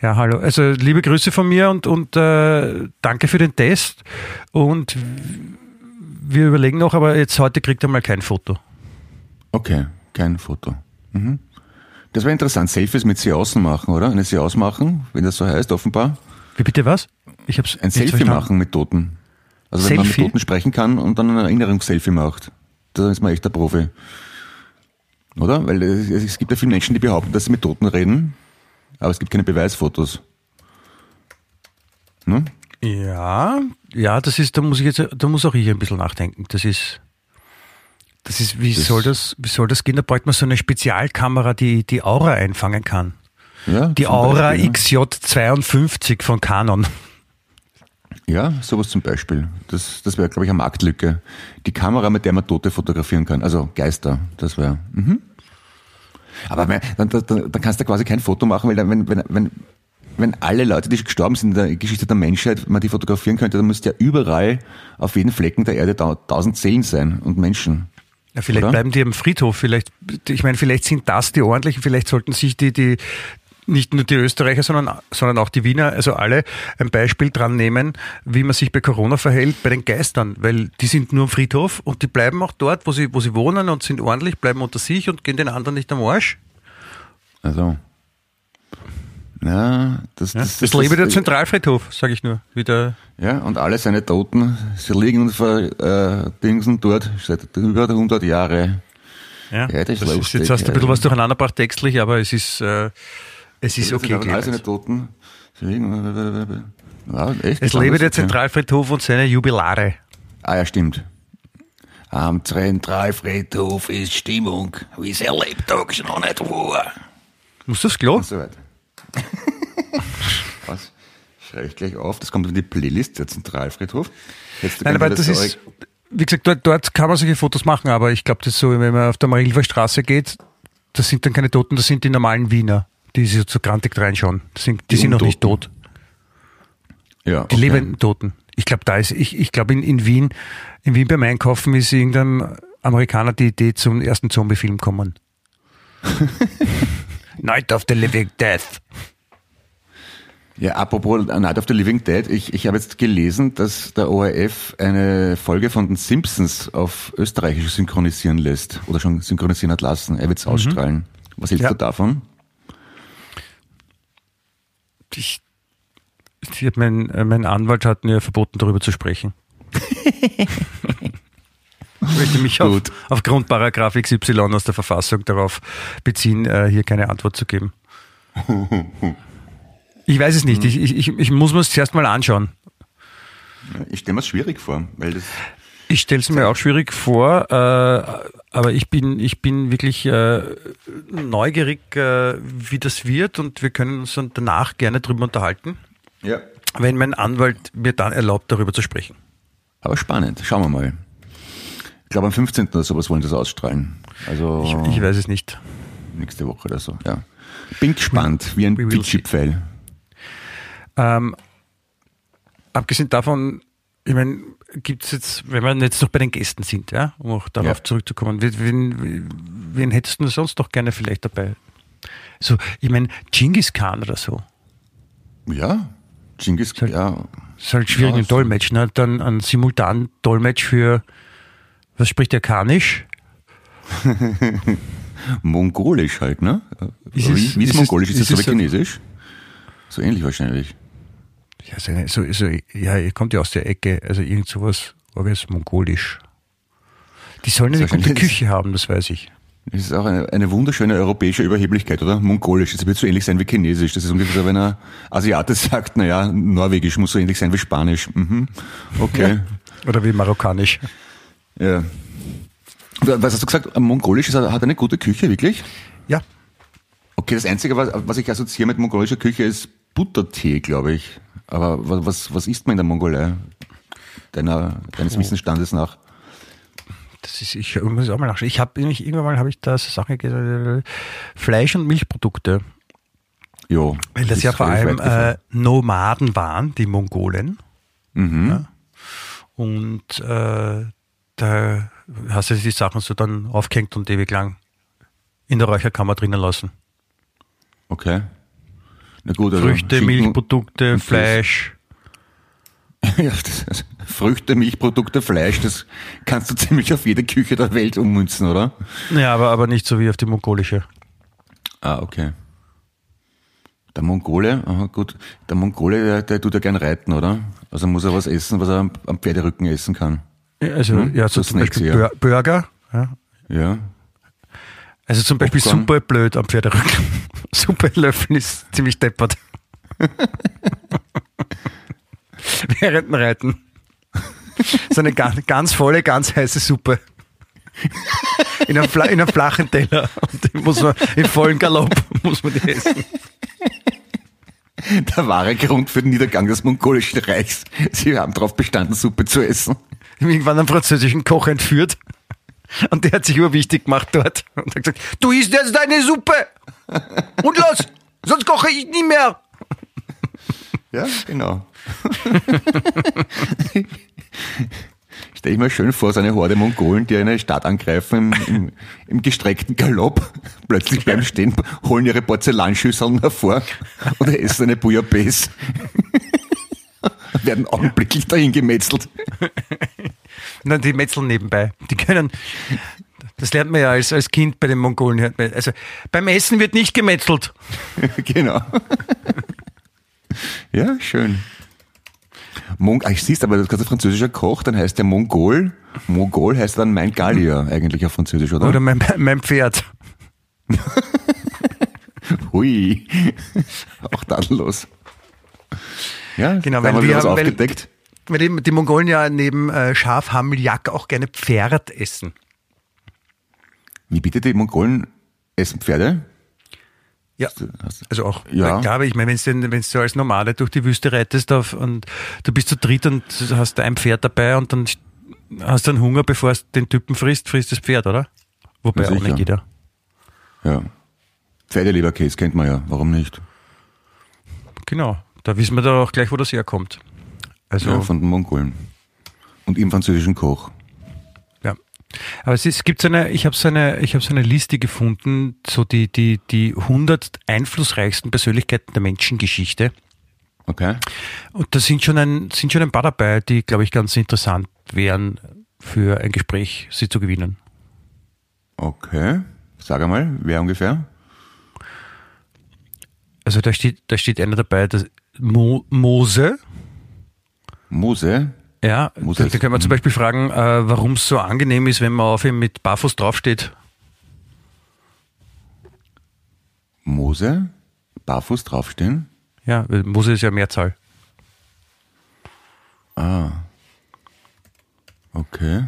Ja, hallo. Also liebe Grüße von mir und, und äh, danke für den Test. Und wir überlegen noch, aber jetzt heute kriegt er mal kein Foto.
okay, kein Foto. Mhm. Das wäre interessant. Selfies mit Seancen machen, oder? Eine Seance machen, wenn das so heißt, offenbar.
Wie bitte was? Ich hab's
Ein Selfie
verstanden.
machen mit Toten. Also wenn man mit? Toten sprechen kann und dann ein Erinnerungsselfie macht. Da ist man echt der Profi. Oder? Weil es, es gibt ja viele Menschen, die behaupten, dass sie mit Toten reden, aber es gibt keine Beweisfotos. Ne?
Ja, ja, das ist, da muss ich jetzt, da muss auch ich ein bisschen nachdenken. Das ist, Das ist, wie das soll das, wie soll das gehen? Da bräuchte man so eine Spezialkamera, die die Aura einfangen kann. Ja, die Aura Beispiel, XJ52 von Canon.
Ja, sowas zum Beispiel. Das, das wäre, glaube ich, eine Marktlücke. Die Kamera, mit der man Tote fotografieren kann, also Geister, das wäre. Mhm. Aber dann, dann, dann, kannst du quasi kein Foto machen, weil dann, wenn, wenn, wenn, wenn alle Leute, die gestorben sind in der Geschichte der Menschheit, man die fotografieren könnte, dann müsste ja überall auf jeden Flecken der Erde tausend Seelen sein und Menschen.
Ja, vielleicht Oder? bleiben die am Friedhof. Vielleicht, ich meine, vielleicht sind das die ordentlichen. Vielleicht sollten sich die, die, nicht nur die Österreicher, sondern, sondern auch die Wiener, also alle ein Beispiel dran nehmen, wie man sich bei Corona verhält, bei den Geistern, weil die sind nur am Friedhof und die bleiben auch dort, wo sie, wo sie wohnen und sind ordentlich, bleiben unter sich und gehen den anderen nicht am Arsch.
Also. Ja, das,
ja, das, das, lebe der Zentralfriedhof, sage ich nur. Wieder.
Ja, und alle seine Toten, sie liegen und verdingsen äh, dort seit über 100 Jahren.
Ja, ja das, das ist jetzt hast du ein bisschen was durcheinandergebracht textlich, aber es ist, äh, es ist okay.
Alle seine Toten, sie liegen,
ja, echt es lebe der Zentralfriedhof und seine Jubilare.
Ah ja, stimmt. Am Zentralfriedhof ist Stimmung, wie es erlebt hat, noch nicht war.
Muss das klar? Und so weiter. [laughs]
Was? Schreibe ich gleich auf. Das kommt in die Playlist, der Zentralfriedhof.
Nein, aber das, das ist, wie gesagt, dort, dort kann man solche Fotos machen, aber ich glaube, das ist so, wenn man auf der Marilfer Straße geht, das sind dann keine Toten, das sind die normalen Wiener, die sich so grantig reinschauen. Das sind, die, die sind noch nicht tot. Ja, okay. Die lebenden Toten. Ich glaube, da ist, ich, ich glaube, in, in Wien, in Wien beim Einkaufen ist irgendein Amerikaner die Idee zum ersten Zombie-Film kommen. [laughs] Night of the Living Death.
Ja, apropos Night of the Living Dead, ich, ich habe jetzt gelesen, dass der ORF eine Folge von den Simpsons auf Österreichisch synchronisieren lässt oder schon synchronisieren hat lassen. Er wird es mhm. ausstrahlen. Was hältst ja. du davon?
Ich, ich mein, mein Anwalt hat mir verboten, darüber zu sprechen. [laughs] Ich möchte mich auf, aufgrund Paragraph XY aus der Verfassung darauf beziehen, äh, hier keine Antwort zu geben. [laughs] Ich weiß es nicht. Ich, ich, ich muss mir es zuerst mal anschauen.
Ich stelle mir es schwierig vor, weil das.
Ich stelle es mir auch schwierig vor, äh, aber ich bin, ich bin wirklich äh, neugierig, äh, wie das wird und wir können uns dann danach gerne drüber unterhalten. Ja. Wenn mein Anwalt mir dann erlaubt, darüber zu sprechen.
Aber spannend, schauen wir mal. Ich glaube, am 15. oder sowas wollen sie das ausstrahlen. Also,
ich, ich weiß es nicht.
Nächste Woche oder so, ja. Bin gespannt, wie ein Chip-File.
Ähm, abgesehen davon, ich meine, gibt es jetzt, wenn wir jetzt noch bei den Gästen sind, ja, um auch darauf ja. zurückzukommen, wen, wen hättest du sonst noch gerne vielleicht dabei? So, ich meine, Genghis Khan oder so.
Ja, Genghis Khan, ja.
Ist halt schwierig ja, im Dolmetsch, ne? Dann ein simultan Dolmetsch für, was spricht der Kanisch? [laughs]
Mongolisch halt, ne? Ist es, wie ist, ist Mongolisch? Ist, ist das so wie Chinesisch? So ähnlich wahrscheinlich.
Ja, so, so, ja, ihr kommt ja aus der Ecke, also irgend sowas, aber es mongolisch. Die sollen eine gute Küche haben, das weiß ich.
Das ist auch eine, eine wunderschöne europäische Überheblichkeit, oder? Mongolisch. Das wird so ähnlich sein wie Chinesisch. Das ist ungefähr so, wenn ein Asiate sagt, naja, Norwegisch muss so ähnlich sein wie Spanisch. Mhm. Okay.
Ja. Oder wie Marokkanisch.
Ja. Was hast du gesagt? Mongolisch hat eine gute Küche, wirklich?
Ja.
Okay, das Einzige, was, was ich assoziiere mit mongolischer Küche, ist Buttertee, glaube ich. Aber was, was isst man in der Mongolei? Deiner, deines. Wissensstandes nach?
Das ist, ich muss auch mal nachschauen. Ich habe irgendwann mal habe ich da so Sachen gesagt, Fleisch und Milchprodukte.
Jo.
Weil das ja vor allem äh, Nomaden waren, die Mongolen. Mhm. Ja. Und äh, da hast du die Sachen so dann aufgehängt und ewig lang in der Räucherkammer drinnen lassen.
Okay. Na gut, also
Früchte, Schinken Milchprodukte, Fleisch. [laughs]
Ja, das, Früchte, Milchprodukte, Fleisch, das kannst du ziemlich auf jede Küche der Welt ummünzen, oder?
Ja, aber, aber nicht so wie auf die mongolische.
Ah, okay. Der Mongole, aha, gut. Der Mongole, der, der tut ja gern reiten, oder? Also muss er was essen, was er am, am Pferderücken essen kann.
Ja, also, hm? ja, so zum Beispiel ja. Burger. Ja.
ja.
Also zum Beispiel Popcorn. super blöd am Pferderücken. [laughs] super Löffeln ist ziemlich deppert. [laughs] Während dem Reiten. So eine ganz, ganz volle, ganz heiße Suppe. In einem, in einem flachen Teller. Und den muss man in vollen Galopp muss man die essen.
Der wahre Grund für den Niedergang des mongolischen Reichs. Sie haben darauf bestanden, Suppe zu essen.
Irgendwann einen französischen Koch entführt. Und der hat sich überwichtig gemacht dort. Und hat gesagt, du isst jetzt deine Suppe. Und los, sonst koche ich nie mehr.
Ja, genau. Stell ich mir schön vor, so eine Horde Mongolen, die eine Stadt angreifen im, im, im gestreckten Galopp, plötzlich bleiben stehen, holen ihre Porzellanschüsseln hervor und essen eine Bouillabaisse. [laughs] werden augenblicklich dahin gemetzelt. [laughs]
Nein, die metzeln nebenbei. Die können, das lernt man ja als, als Kind bei den Mongolen. Also beim Essen wird nicht gemetzelt. [laughs]
genau. ja, schön. Mong ah, ich siehst, aber das ist ein französischer Koch, dann heißt der Mongol. Mongol heißt dann mein Gallier eigentlich auf Französisch, oder?
Oder mein, mein Pferd.
Hui. Auch tadellos. Ja,
genau, weil
wir
haben, weil,
aufgedeckt.
weil die, die Mongolen ja neben äh, Schaf, Hammel, Jack auch gerne Pferd essen.
Wie bitte die Mongolen essen Pferde?
Ja, also auch,
Ja.
aber ich meine, wenn du, als Nomade durch die Wüste reitest auf, und du bist zu dritt und hast ein Pferd dabei und dann hast du einen Hunger, bevor es den Typen frisst, frisst das Pferd, oder? Wobei auch nicht jeder.
Ja. Pferdeleberkäse kennt man ja, warum nicht?
Genau, da wissen wir da auch gleich, wo das herkommt. Also,
Ja, von den Mongolen. Und im französischen Koch.
Ja. Aber es, ist, es gibt so eine, ich habe so eine, ich habe so eine Liste gefunden, so die, die, die 100 einflussreichsten Persönlichkeiten der Menschengeschichte.
Okay.
Und da sind schon ein, sind schon ein paar dabei, die, glaube ich, ganz interessant wären, für ein Gespräch sie zu gewinnen.
Okay. Sag einmal, wer ungefähr?
Also da steht, da steht einer dabei, das Mo, Mose.
Mose.
Ja,
Mose
da, können wir zum Beispiel fragen, äh, warum es so angenehm ist, wenn man auf ihm mit Barfuß draufsteht.
Mose. Barfuß draufstehen.
Ja, Mose ist ja Mehrzahl.
Okay.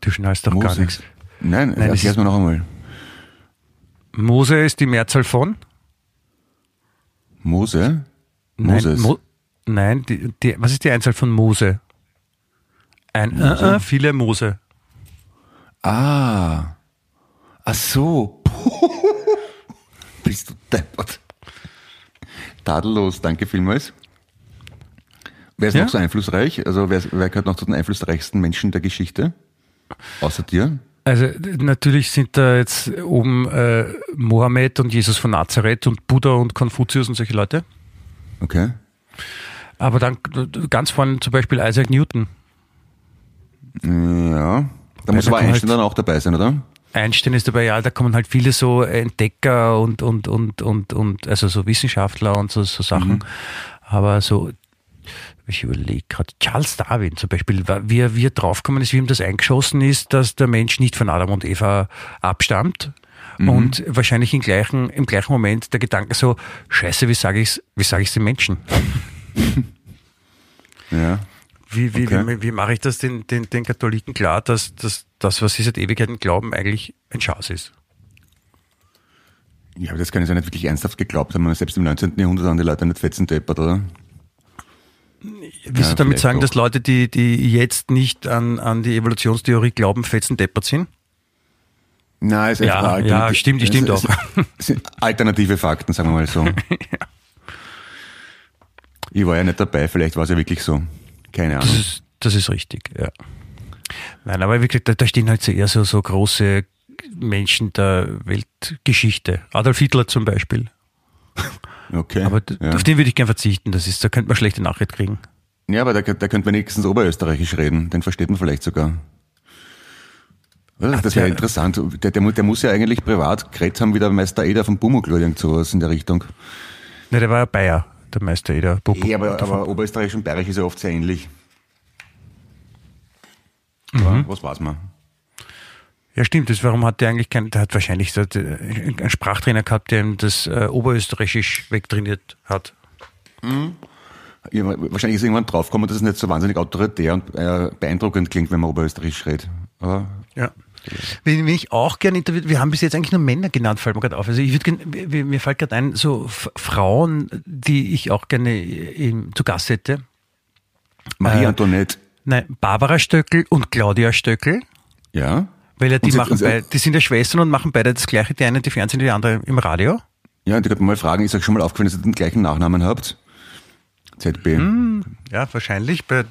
Du schnallst doch gar
Mose.
nichts.
Nein,
Nein, ist-
mir noch einmal.
Mose ist die Mehrzahl von?
Mose.
Nein,
Moses.
Mo Nein die, die, was ist die Einzahl von Mose? Ein
Mose?
Äh, äh, viele Mose.
ah. Ach so. [laughs] Bist du deppert. Tadellos, danke vielmals. Wer ist
Ja?
noch so einflussreich? Also wer, wer gehört noch zu den einflussreichsten Menschen der Geschichte? Außer dir?
Also natürlich sind da jetzt oben äh, Mohammed und Jesus von Nazareth und Buddha und Konfuzius und solche Leute.
Okay.
Aber dann ganz vorne zum Beispiel Isaac Newton.
Ja. Da muss aber Einstein
halt-
dann auch dabei sein, oder?
Einstein ist dabei, ja, da kommen halt viele so Entdecker und, und, und, und, und also so Wissenschaftler und so, so Sachen. Aber so, ich überlege gerade, Charles Darwin zum Beispiel, wie er, wie er draufgekommen ist, wie ihm das eingeschossen ist, dass der Mensch nicht von Adam und Eva abstammt. Und wahrscheinlich im gleichen, im gleichen Moment der Gedanke so, scheiße, wie sage ich's, wie sage ich's den Menschen? [laughs]
Ja.
Wie, wie,
Okay.
wie, wie mache ich das den, den, den Katholiken klar, dass, dass das, was sie seit Ewigkeiten glauben, eigentlich ein Schaß ist?
Ja, aber das können sie ja nicht wirklich ernsthaft geglaubt haben. Selbst im 19. Jahrhundert haben die Leute nicht fetzen deppert, oder?
Willst
Ja,
du damit sagen,
auch.
dass Leute, die, die jetzt nicht an, an die Evolutionstheorie glauben, fetzen deppert sind?
Nein, es ist
Ja,
einfach
ja, stimmt,
es-
stimmt
es-
auch.
alternative Fakten, sagen wir mal so. [laughs] Ich war ja nicht dabei, vielleicht war es ja wirklich so. Keine
Das
Ahnung.
ist, das ist richtig, ja. Nein, aber wirklich, da, da stehen halt so eher so, so große Menschen der Weltgeschichte. Adolf Hitler zum Beispiel.
Okay.
Aber
ja.
auf den würde ich gern verzichten. Das ist, da könnte man schlechte Nachricht kriegen.
ja, aber da, da könnte man wenigstens Oberösterreichisch reden. Den versteht man vielleicht sogar. Oder? Das wäre interessant. Der, der, der muss ja eigentlich privat geredet haben, wie der Meister Eder von Bumukl oder irgend sowas in der Richtung.
Ne, der war ja Bayer, der Meister Eder. Bobo.
Ja, aber, aber Oberösterreich und Bayerisch ist ja oft sehr ähnlich.
Mhm.
Was weiß man?
Ja, stimmt. Das, warum hat der eigentlich kein, der hat wahrscheinlich der- einen Sprachtrainer gehabt, der ihm das äh, Oberösterreichisch wegtrainiert hat.
Ja, wahrscheinlich ist irgendwann draufgekommen, dass es nicht so wahnsinnig autoritär und äh, beeindruckend klingt, wenn man Oberösterreichisch redet. Aber
Ja. Wenn ich auch gerne interviewt, wir haben bis jetzt eigentlich nur Männer genannt, fällt mir gerade auf. Also ich würde mir fällt gerade ein, so Frauen, die ich auch gerne im, zu Gast hätte.
Marie äh, Antoinette.
Nein, Barbara Stöckel und Claudia Stöckel.
Ja.
Weil ja die sie, machen beide, die sind ja Schwestern und machen beide das gleiche, die eine die Fernsehen, die andere im Radio.
Ja, und ich wollte mal fragen, ist euch schon mal aufgefallen, dass ihr den gleichen Nachnamen habt? ZB.
Hm, ja, wahrscheinlich, bei,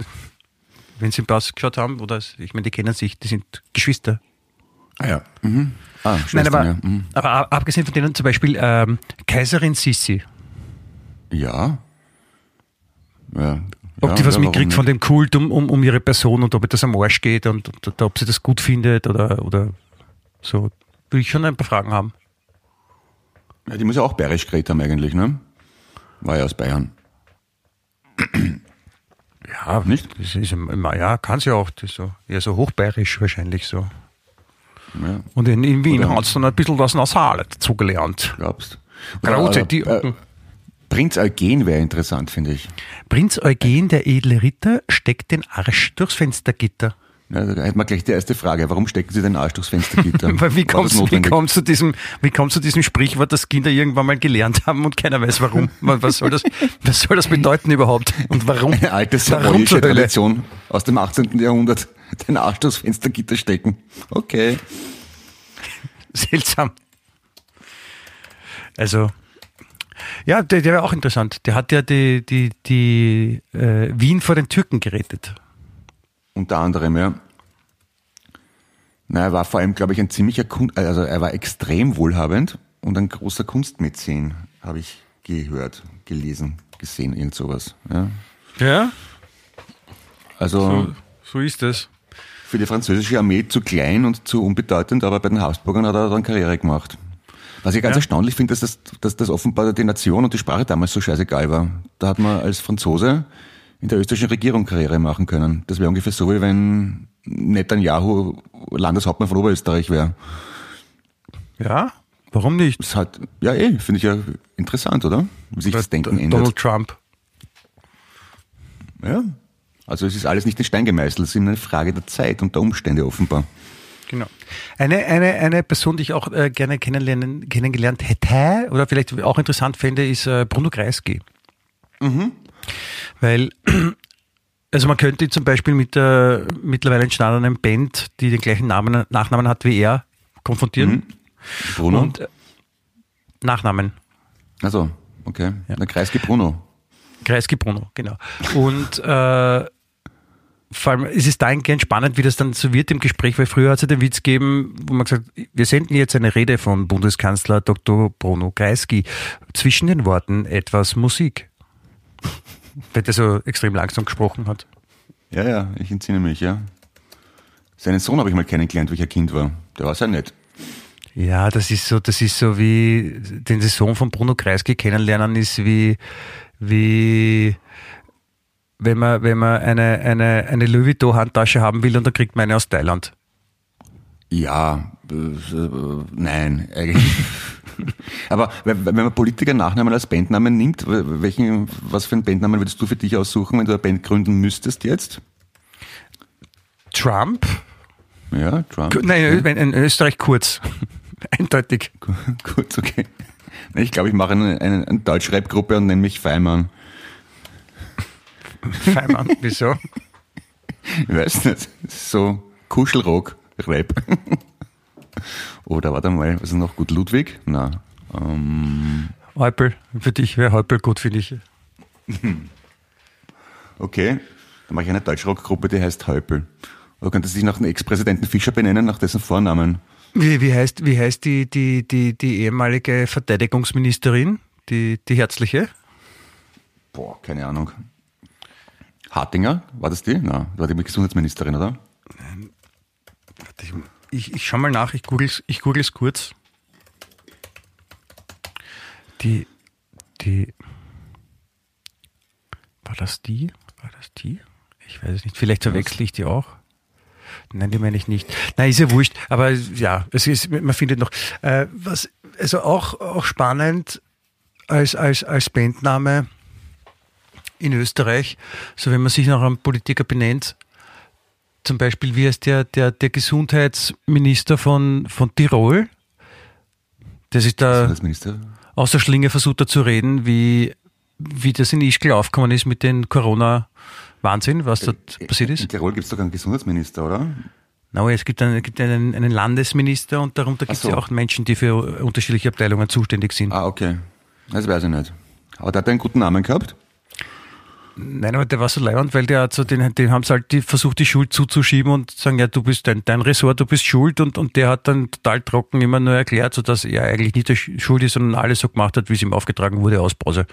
wenn sie im Pass geschaut haben, oder ich meine, die kennen sich, die sind Geschwister.
Ah ja. Mhm. Ah,
Nein, aber, ja. mhm. aber abgesehen von denen zum Beispiel ähm, Kaiserin Sissi.
Ja.
ja. Ob ja, die was ja, mitkriegt von dem Kult um, um, um ihre Person und ob das am Arsch geht und, und, ob sie das gut findet oder, oder so. Will ich schon ein paar Fragen haben.
Ja, die muss ja auch bayerisch geredet haben eigentlich, ne? War ja aus Bayern.
Ja, nicht? Das ist, ja, kann sie auch. Das so, eher so hochbayerisch wahrscheinlich so. Ja. Und in, in Wien hat es dann ein bisschen das Nasale dazugelernt.
Glaubst
Gerade äh, die. Äh,
Prinz Eugen wäre interessant, finde ich.
Prinz Eugen, der edle Ritter, steckt den Arsch durchs Fenstergitter.
Ja, da hätten wir gleich die erste Frage. Warum stecken Sie den Arsch durchs Fenstergitter? [laughs]
wie kommst wie kommt zu diesem, wie kommt zu diesem Sprichwort, das Kinder irgendwann mal gelernt haben und keiner weiß warum? [laughs] Was soll das, was soll das bedeuten überhaupt? Und warum?
Eine alte savoyische Tradition aus dem 18. Jahrhundert. Den Arsch durchs Fenstergitter stecken. Okay.
Seltsam. Also, ja, der, der war auch interessant. Der hat ja die, die, die äh, Wien vor den Türken gerettet.
Unter anderem, ja. Na, er war vor allem, glaube ich, ein ziemlicher Kunst, also er war extrem wohlhabend und ein großer Kunstmäzen, habe ich gehört, gelesen, gesehen, irgend sowas. Ja.
ja?
Also.
So, so ist es.
Für die französische Armee zu klein und zu unbedeutend, aber bei den Habsburgern hat er dann Karriere gemacht. Was ich ganz ja. erstaunlich finde, dass das, dass das offenbar die Nation und die Sprache damals so scheißegal war. Da hat man als Franzose in der österreichischen Regierung Karriere machen können. Das wäre ungefähr so, wie wenn Netanyahu Landeshauptmann von Oberösterreich wäre.
Ja, warum nicht?
Das hat, ja, eh, finde ich ja interessant, oder? Wie sich das Denken ändert.
Donald Trump.
Ja. Also es ist alles nicht in Stein gemeißelt, es ist eine Frage der Zeit und der Umstände offenbar.
Genau. Eine, eine, eine Person, die ich auch äh, gerne kennenlernen, kennengelernt hätte oder vielleicht auch interessant fände, ist äh, Bruno Kreisky. Mhm. Weil, [clears throat] also man könnte zum Beispiel mit der mittlerweile entstandenen Band, die den gleichen Namen, Nachnamen hat wie er, konfrontieren. Mhm.
Bruno? Und, äh,
Nachnamen.
Also, okay. Ja. Der Kreisky Bruno.
Kreisky Bruno, genau. Und äh, vor allem ist es dahingehend spannend, wie das dann so wird im Gespräch, weil früher hat es ja den Witz gegeben, wo man gesagt wir senden jetzt eine Rede von Bundeskanzler Dr. Bruno Kreisky. Zwischen den Worten etwas Musik. Weil der so extrem langsam gesprochen hat.
Ja, ja, ich entsinne mich, ja. Seinen Sohn habe ich mal kennengelernt, wie ich ein Kind war. Der war sehr nett.
Ja, das ist so, das ist so wie den Sohn von Bruno Kreisky kennenlernen ist wie, wie wenn man, wenn man eine, eine, eine Louis Vuitton Handtasche haben will und dann kriegt man eine aus Thailand.
Ja, äh, nein, eigentlich. [laughs] Aber wenn man Politiker Nachnamen als Bandnamen nimmt, welchen, was für einen Bandnamen würdest du für dich aussuchen, wenn du eine Band gründen müsstest jetzt?
Trump?
Ja, Trump.
Nein, in Österreich kurz. [laughs] Eindeutig.
Kurz, okay. Ich glaube, ich mache eine, eine, eine Deutsch-Rap-Gruppe und nenne mich Feimann.
Feimann, [laughs] wieso?
Ich weiß nicht. So Kuschelrock-Rap. Oder warte mal, was ist noch gut? Ludwig? Na. Ähm.
Heupel. Für dich wäre Heupel gut, finde ich. [laughs]
Okay. Dann mache ich eine Deutschrockgruppe, die heißt Heupel. Oder könnte sich nach dem Ex-Präsidenten Fischer benennen, nach dessen Vornamen?
Wie, wie, heißt, wie heißt die, die, die, die ehemalige Verteidigungsministerin? Die, die herzliche?
Boah, keine Ahnung. Hartinger, war das die? Na, war die Gesundheitsministerin, oder?
Nein. Warte, ich, ich, ich schau mal nach, ich google es ich google's kurz. Die, die, war das die? War das die? Ich weiß es nicht. Vielleicht verwechsel ich die auch. Nein, die meine ich nicht. Nein, ist ja wurscht. Aber ja, es ist, man findet noch. Äh, was, also auch, auch spannend als, als, als Bandname in Österreich, so wenn man sich nach einem Politiker benennt, zum Beispiel, wie heißt der, der, der Gesundheitsminister von, von Tirol, der sich da
Gesundheitsminister.
aus der Schlinge versucht hat zu reden, wie, wie das in Ischgl aufgekommen ist mit den Corona-Wahnsinn, was dort passiert
In
ist.
Tirol gibt es doch einen Gesundheitsminister, oder?
No, es gibt einen, gibt einen, einen Landesminister und darunter gibt es
so.
ja auch Menschen, die für unterschiedliche Abteilungen zuständig sind.
Ah, okay. Das weiß ich nicht. Aber der hat einen guten Namen gehabt.
Nein, aber der war so leibend, weil der hat so, den, den haben sie halt die, versucht, die Schuld zuzuschieben und sagen, ja, du bist dein, dein Ressort, du bist schuld und, und der hat dann total trocken immer nur erklärt, so dass er eigentlich nicht der Sch- schuld ist, sondern alles so gemacht hat, wie es ihm aufgetragen wurde aus Pause.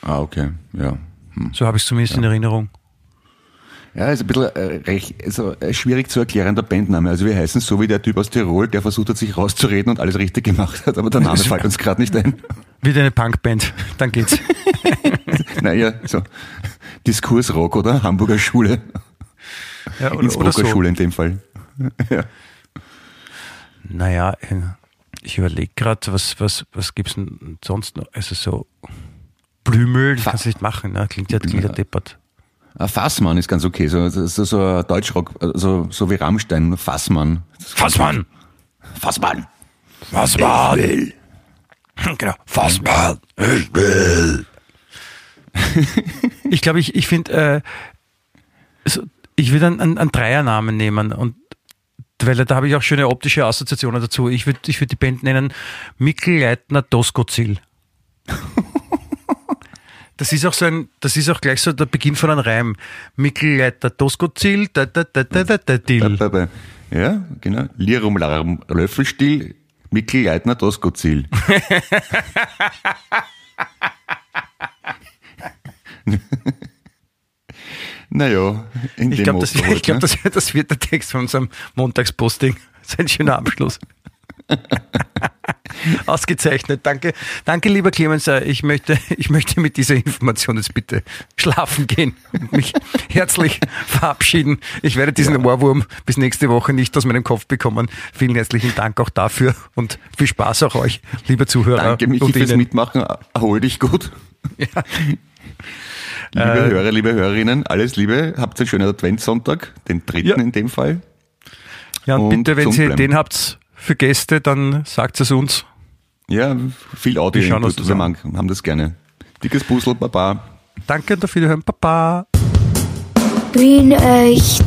Ah, okay. Ja. Hm.
So habe ich es zumindest in Erinnerung.
Ja, ist ein bisschen äh, recht, also, äh, schwierig zu erklärender Bandname. Also wir heißen so wie der Typ aus Tirol, der versucht hat, sich rauszureden und alles richtig gemacht hat, aber der Name [laughs] fällt uns gerade nicht ein.
Wieder eine Punkband, dann geht's. [laughs]
naja, so Diskursrock, oder? Hamburger Schule.
Ja, oder, oder
Innsbrucker
so.
Schule in dem Fall. ja.
Naja, äh, ich überlege gerade, was, was, was gibt's denn sonst noch? Also so Blümel, das kannst du nicht machen, ne? klingt ja, klingt ja deppert.
Ein Fassmann ist ganz okay, so, so, so Deutschrock, so, so wie Rammstein, Fassmann.
Fassmann!
Fassmann!
Fassmann! Genau, Fassmann! Ich will! Ich glaube, ich, ich finde, äh, so, ich würde einen, einen, einen Dreiernamen nehmen und weil da habe ich auch schöne optische Assoziationen dazu. Ich würde ich würd die Band nennen Mikkel Leitner Doskozil. [laughs] Das ist auch so ein, das ist auch gleich so der Beginn von einem Reim. Mikkel Leitner Doskozil, da da da da da da dill.
Ba, ba, ba. Ja, genau. Lirum Larum Löffelstiel, Mikkel Leitner Doskozil. [laughs] [laughs] naja, in
Ich
dem
glaube, das,
halt,
glaub,
ne?
das, [laughs] das wird der Text von unserem Montagsposting. Das ist ein schöner Abschluss. [laughs] Ausgezeichnet. Danke, danke, lieber Clemens. Äh, Ich möchte, ich möchte mit dieser Information jetzt bitte schlafen gehen und mich herzlich verabschieden. Ich werde diesen Ohrwurm bis nächste Woche nicht aus meinem Kopf bekommen. Vielen herzlichen Dank auch dafür und viel Spaß auch euch, liebe Zuhörer.
Danke, Michi,
und
fürs
Ihnen.
Mitmachen. Erhol dich gut.
Ja.
Liebe
Äh,
Hörer, liebe Hörerinnen, alles Liebe. Habt einen schönen Adventssonntag, den dritten
Ja.
in dem Fall.
Ja, und,
Und
bitte, wenn Sie
bleiben.
den habt für Gäste, dann sagt es uns.
Ja, viel Audio.
Wir schauen uns das
Wir
an.
haben das gerne. Dickes Puzzle, Baba.
Danke und auf Wiederhören. Baba.
Wien echt.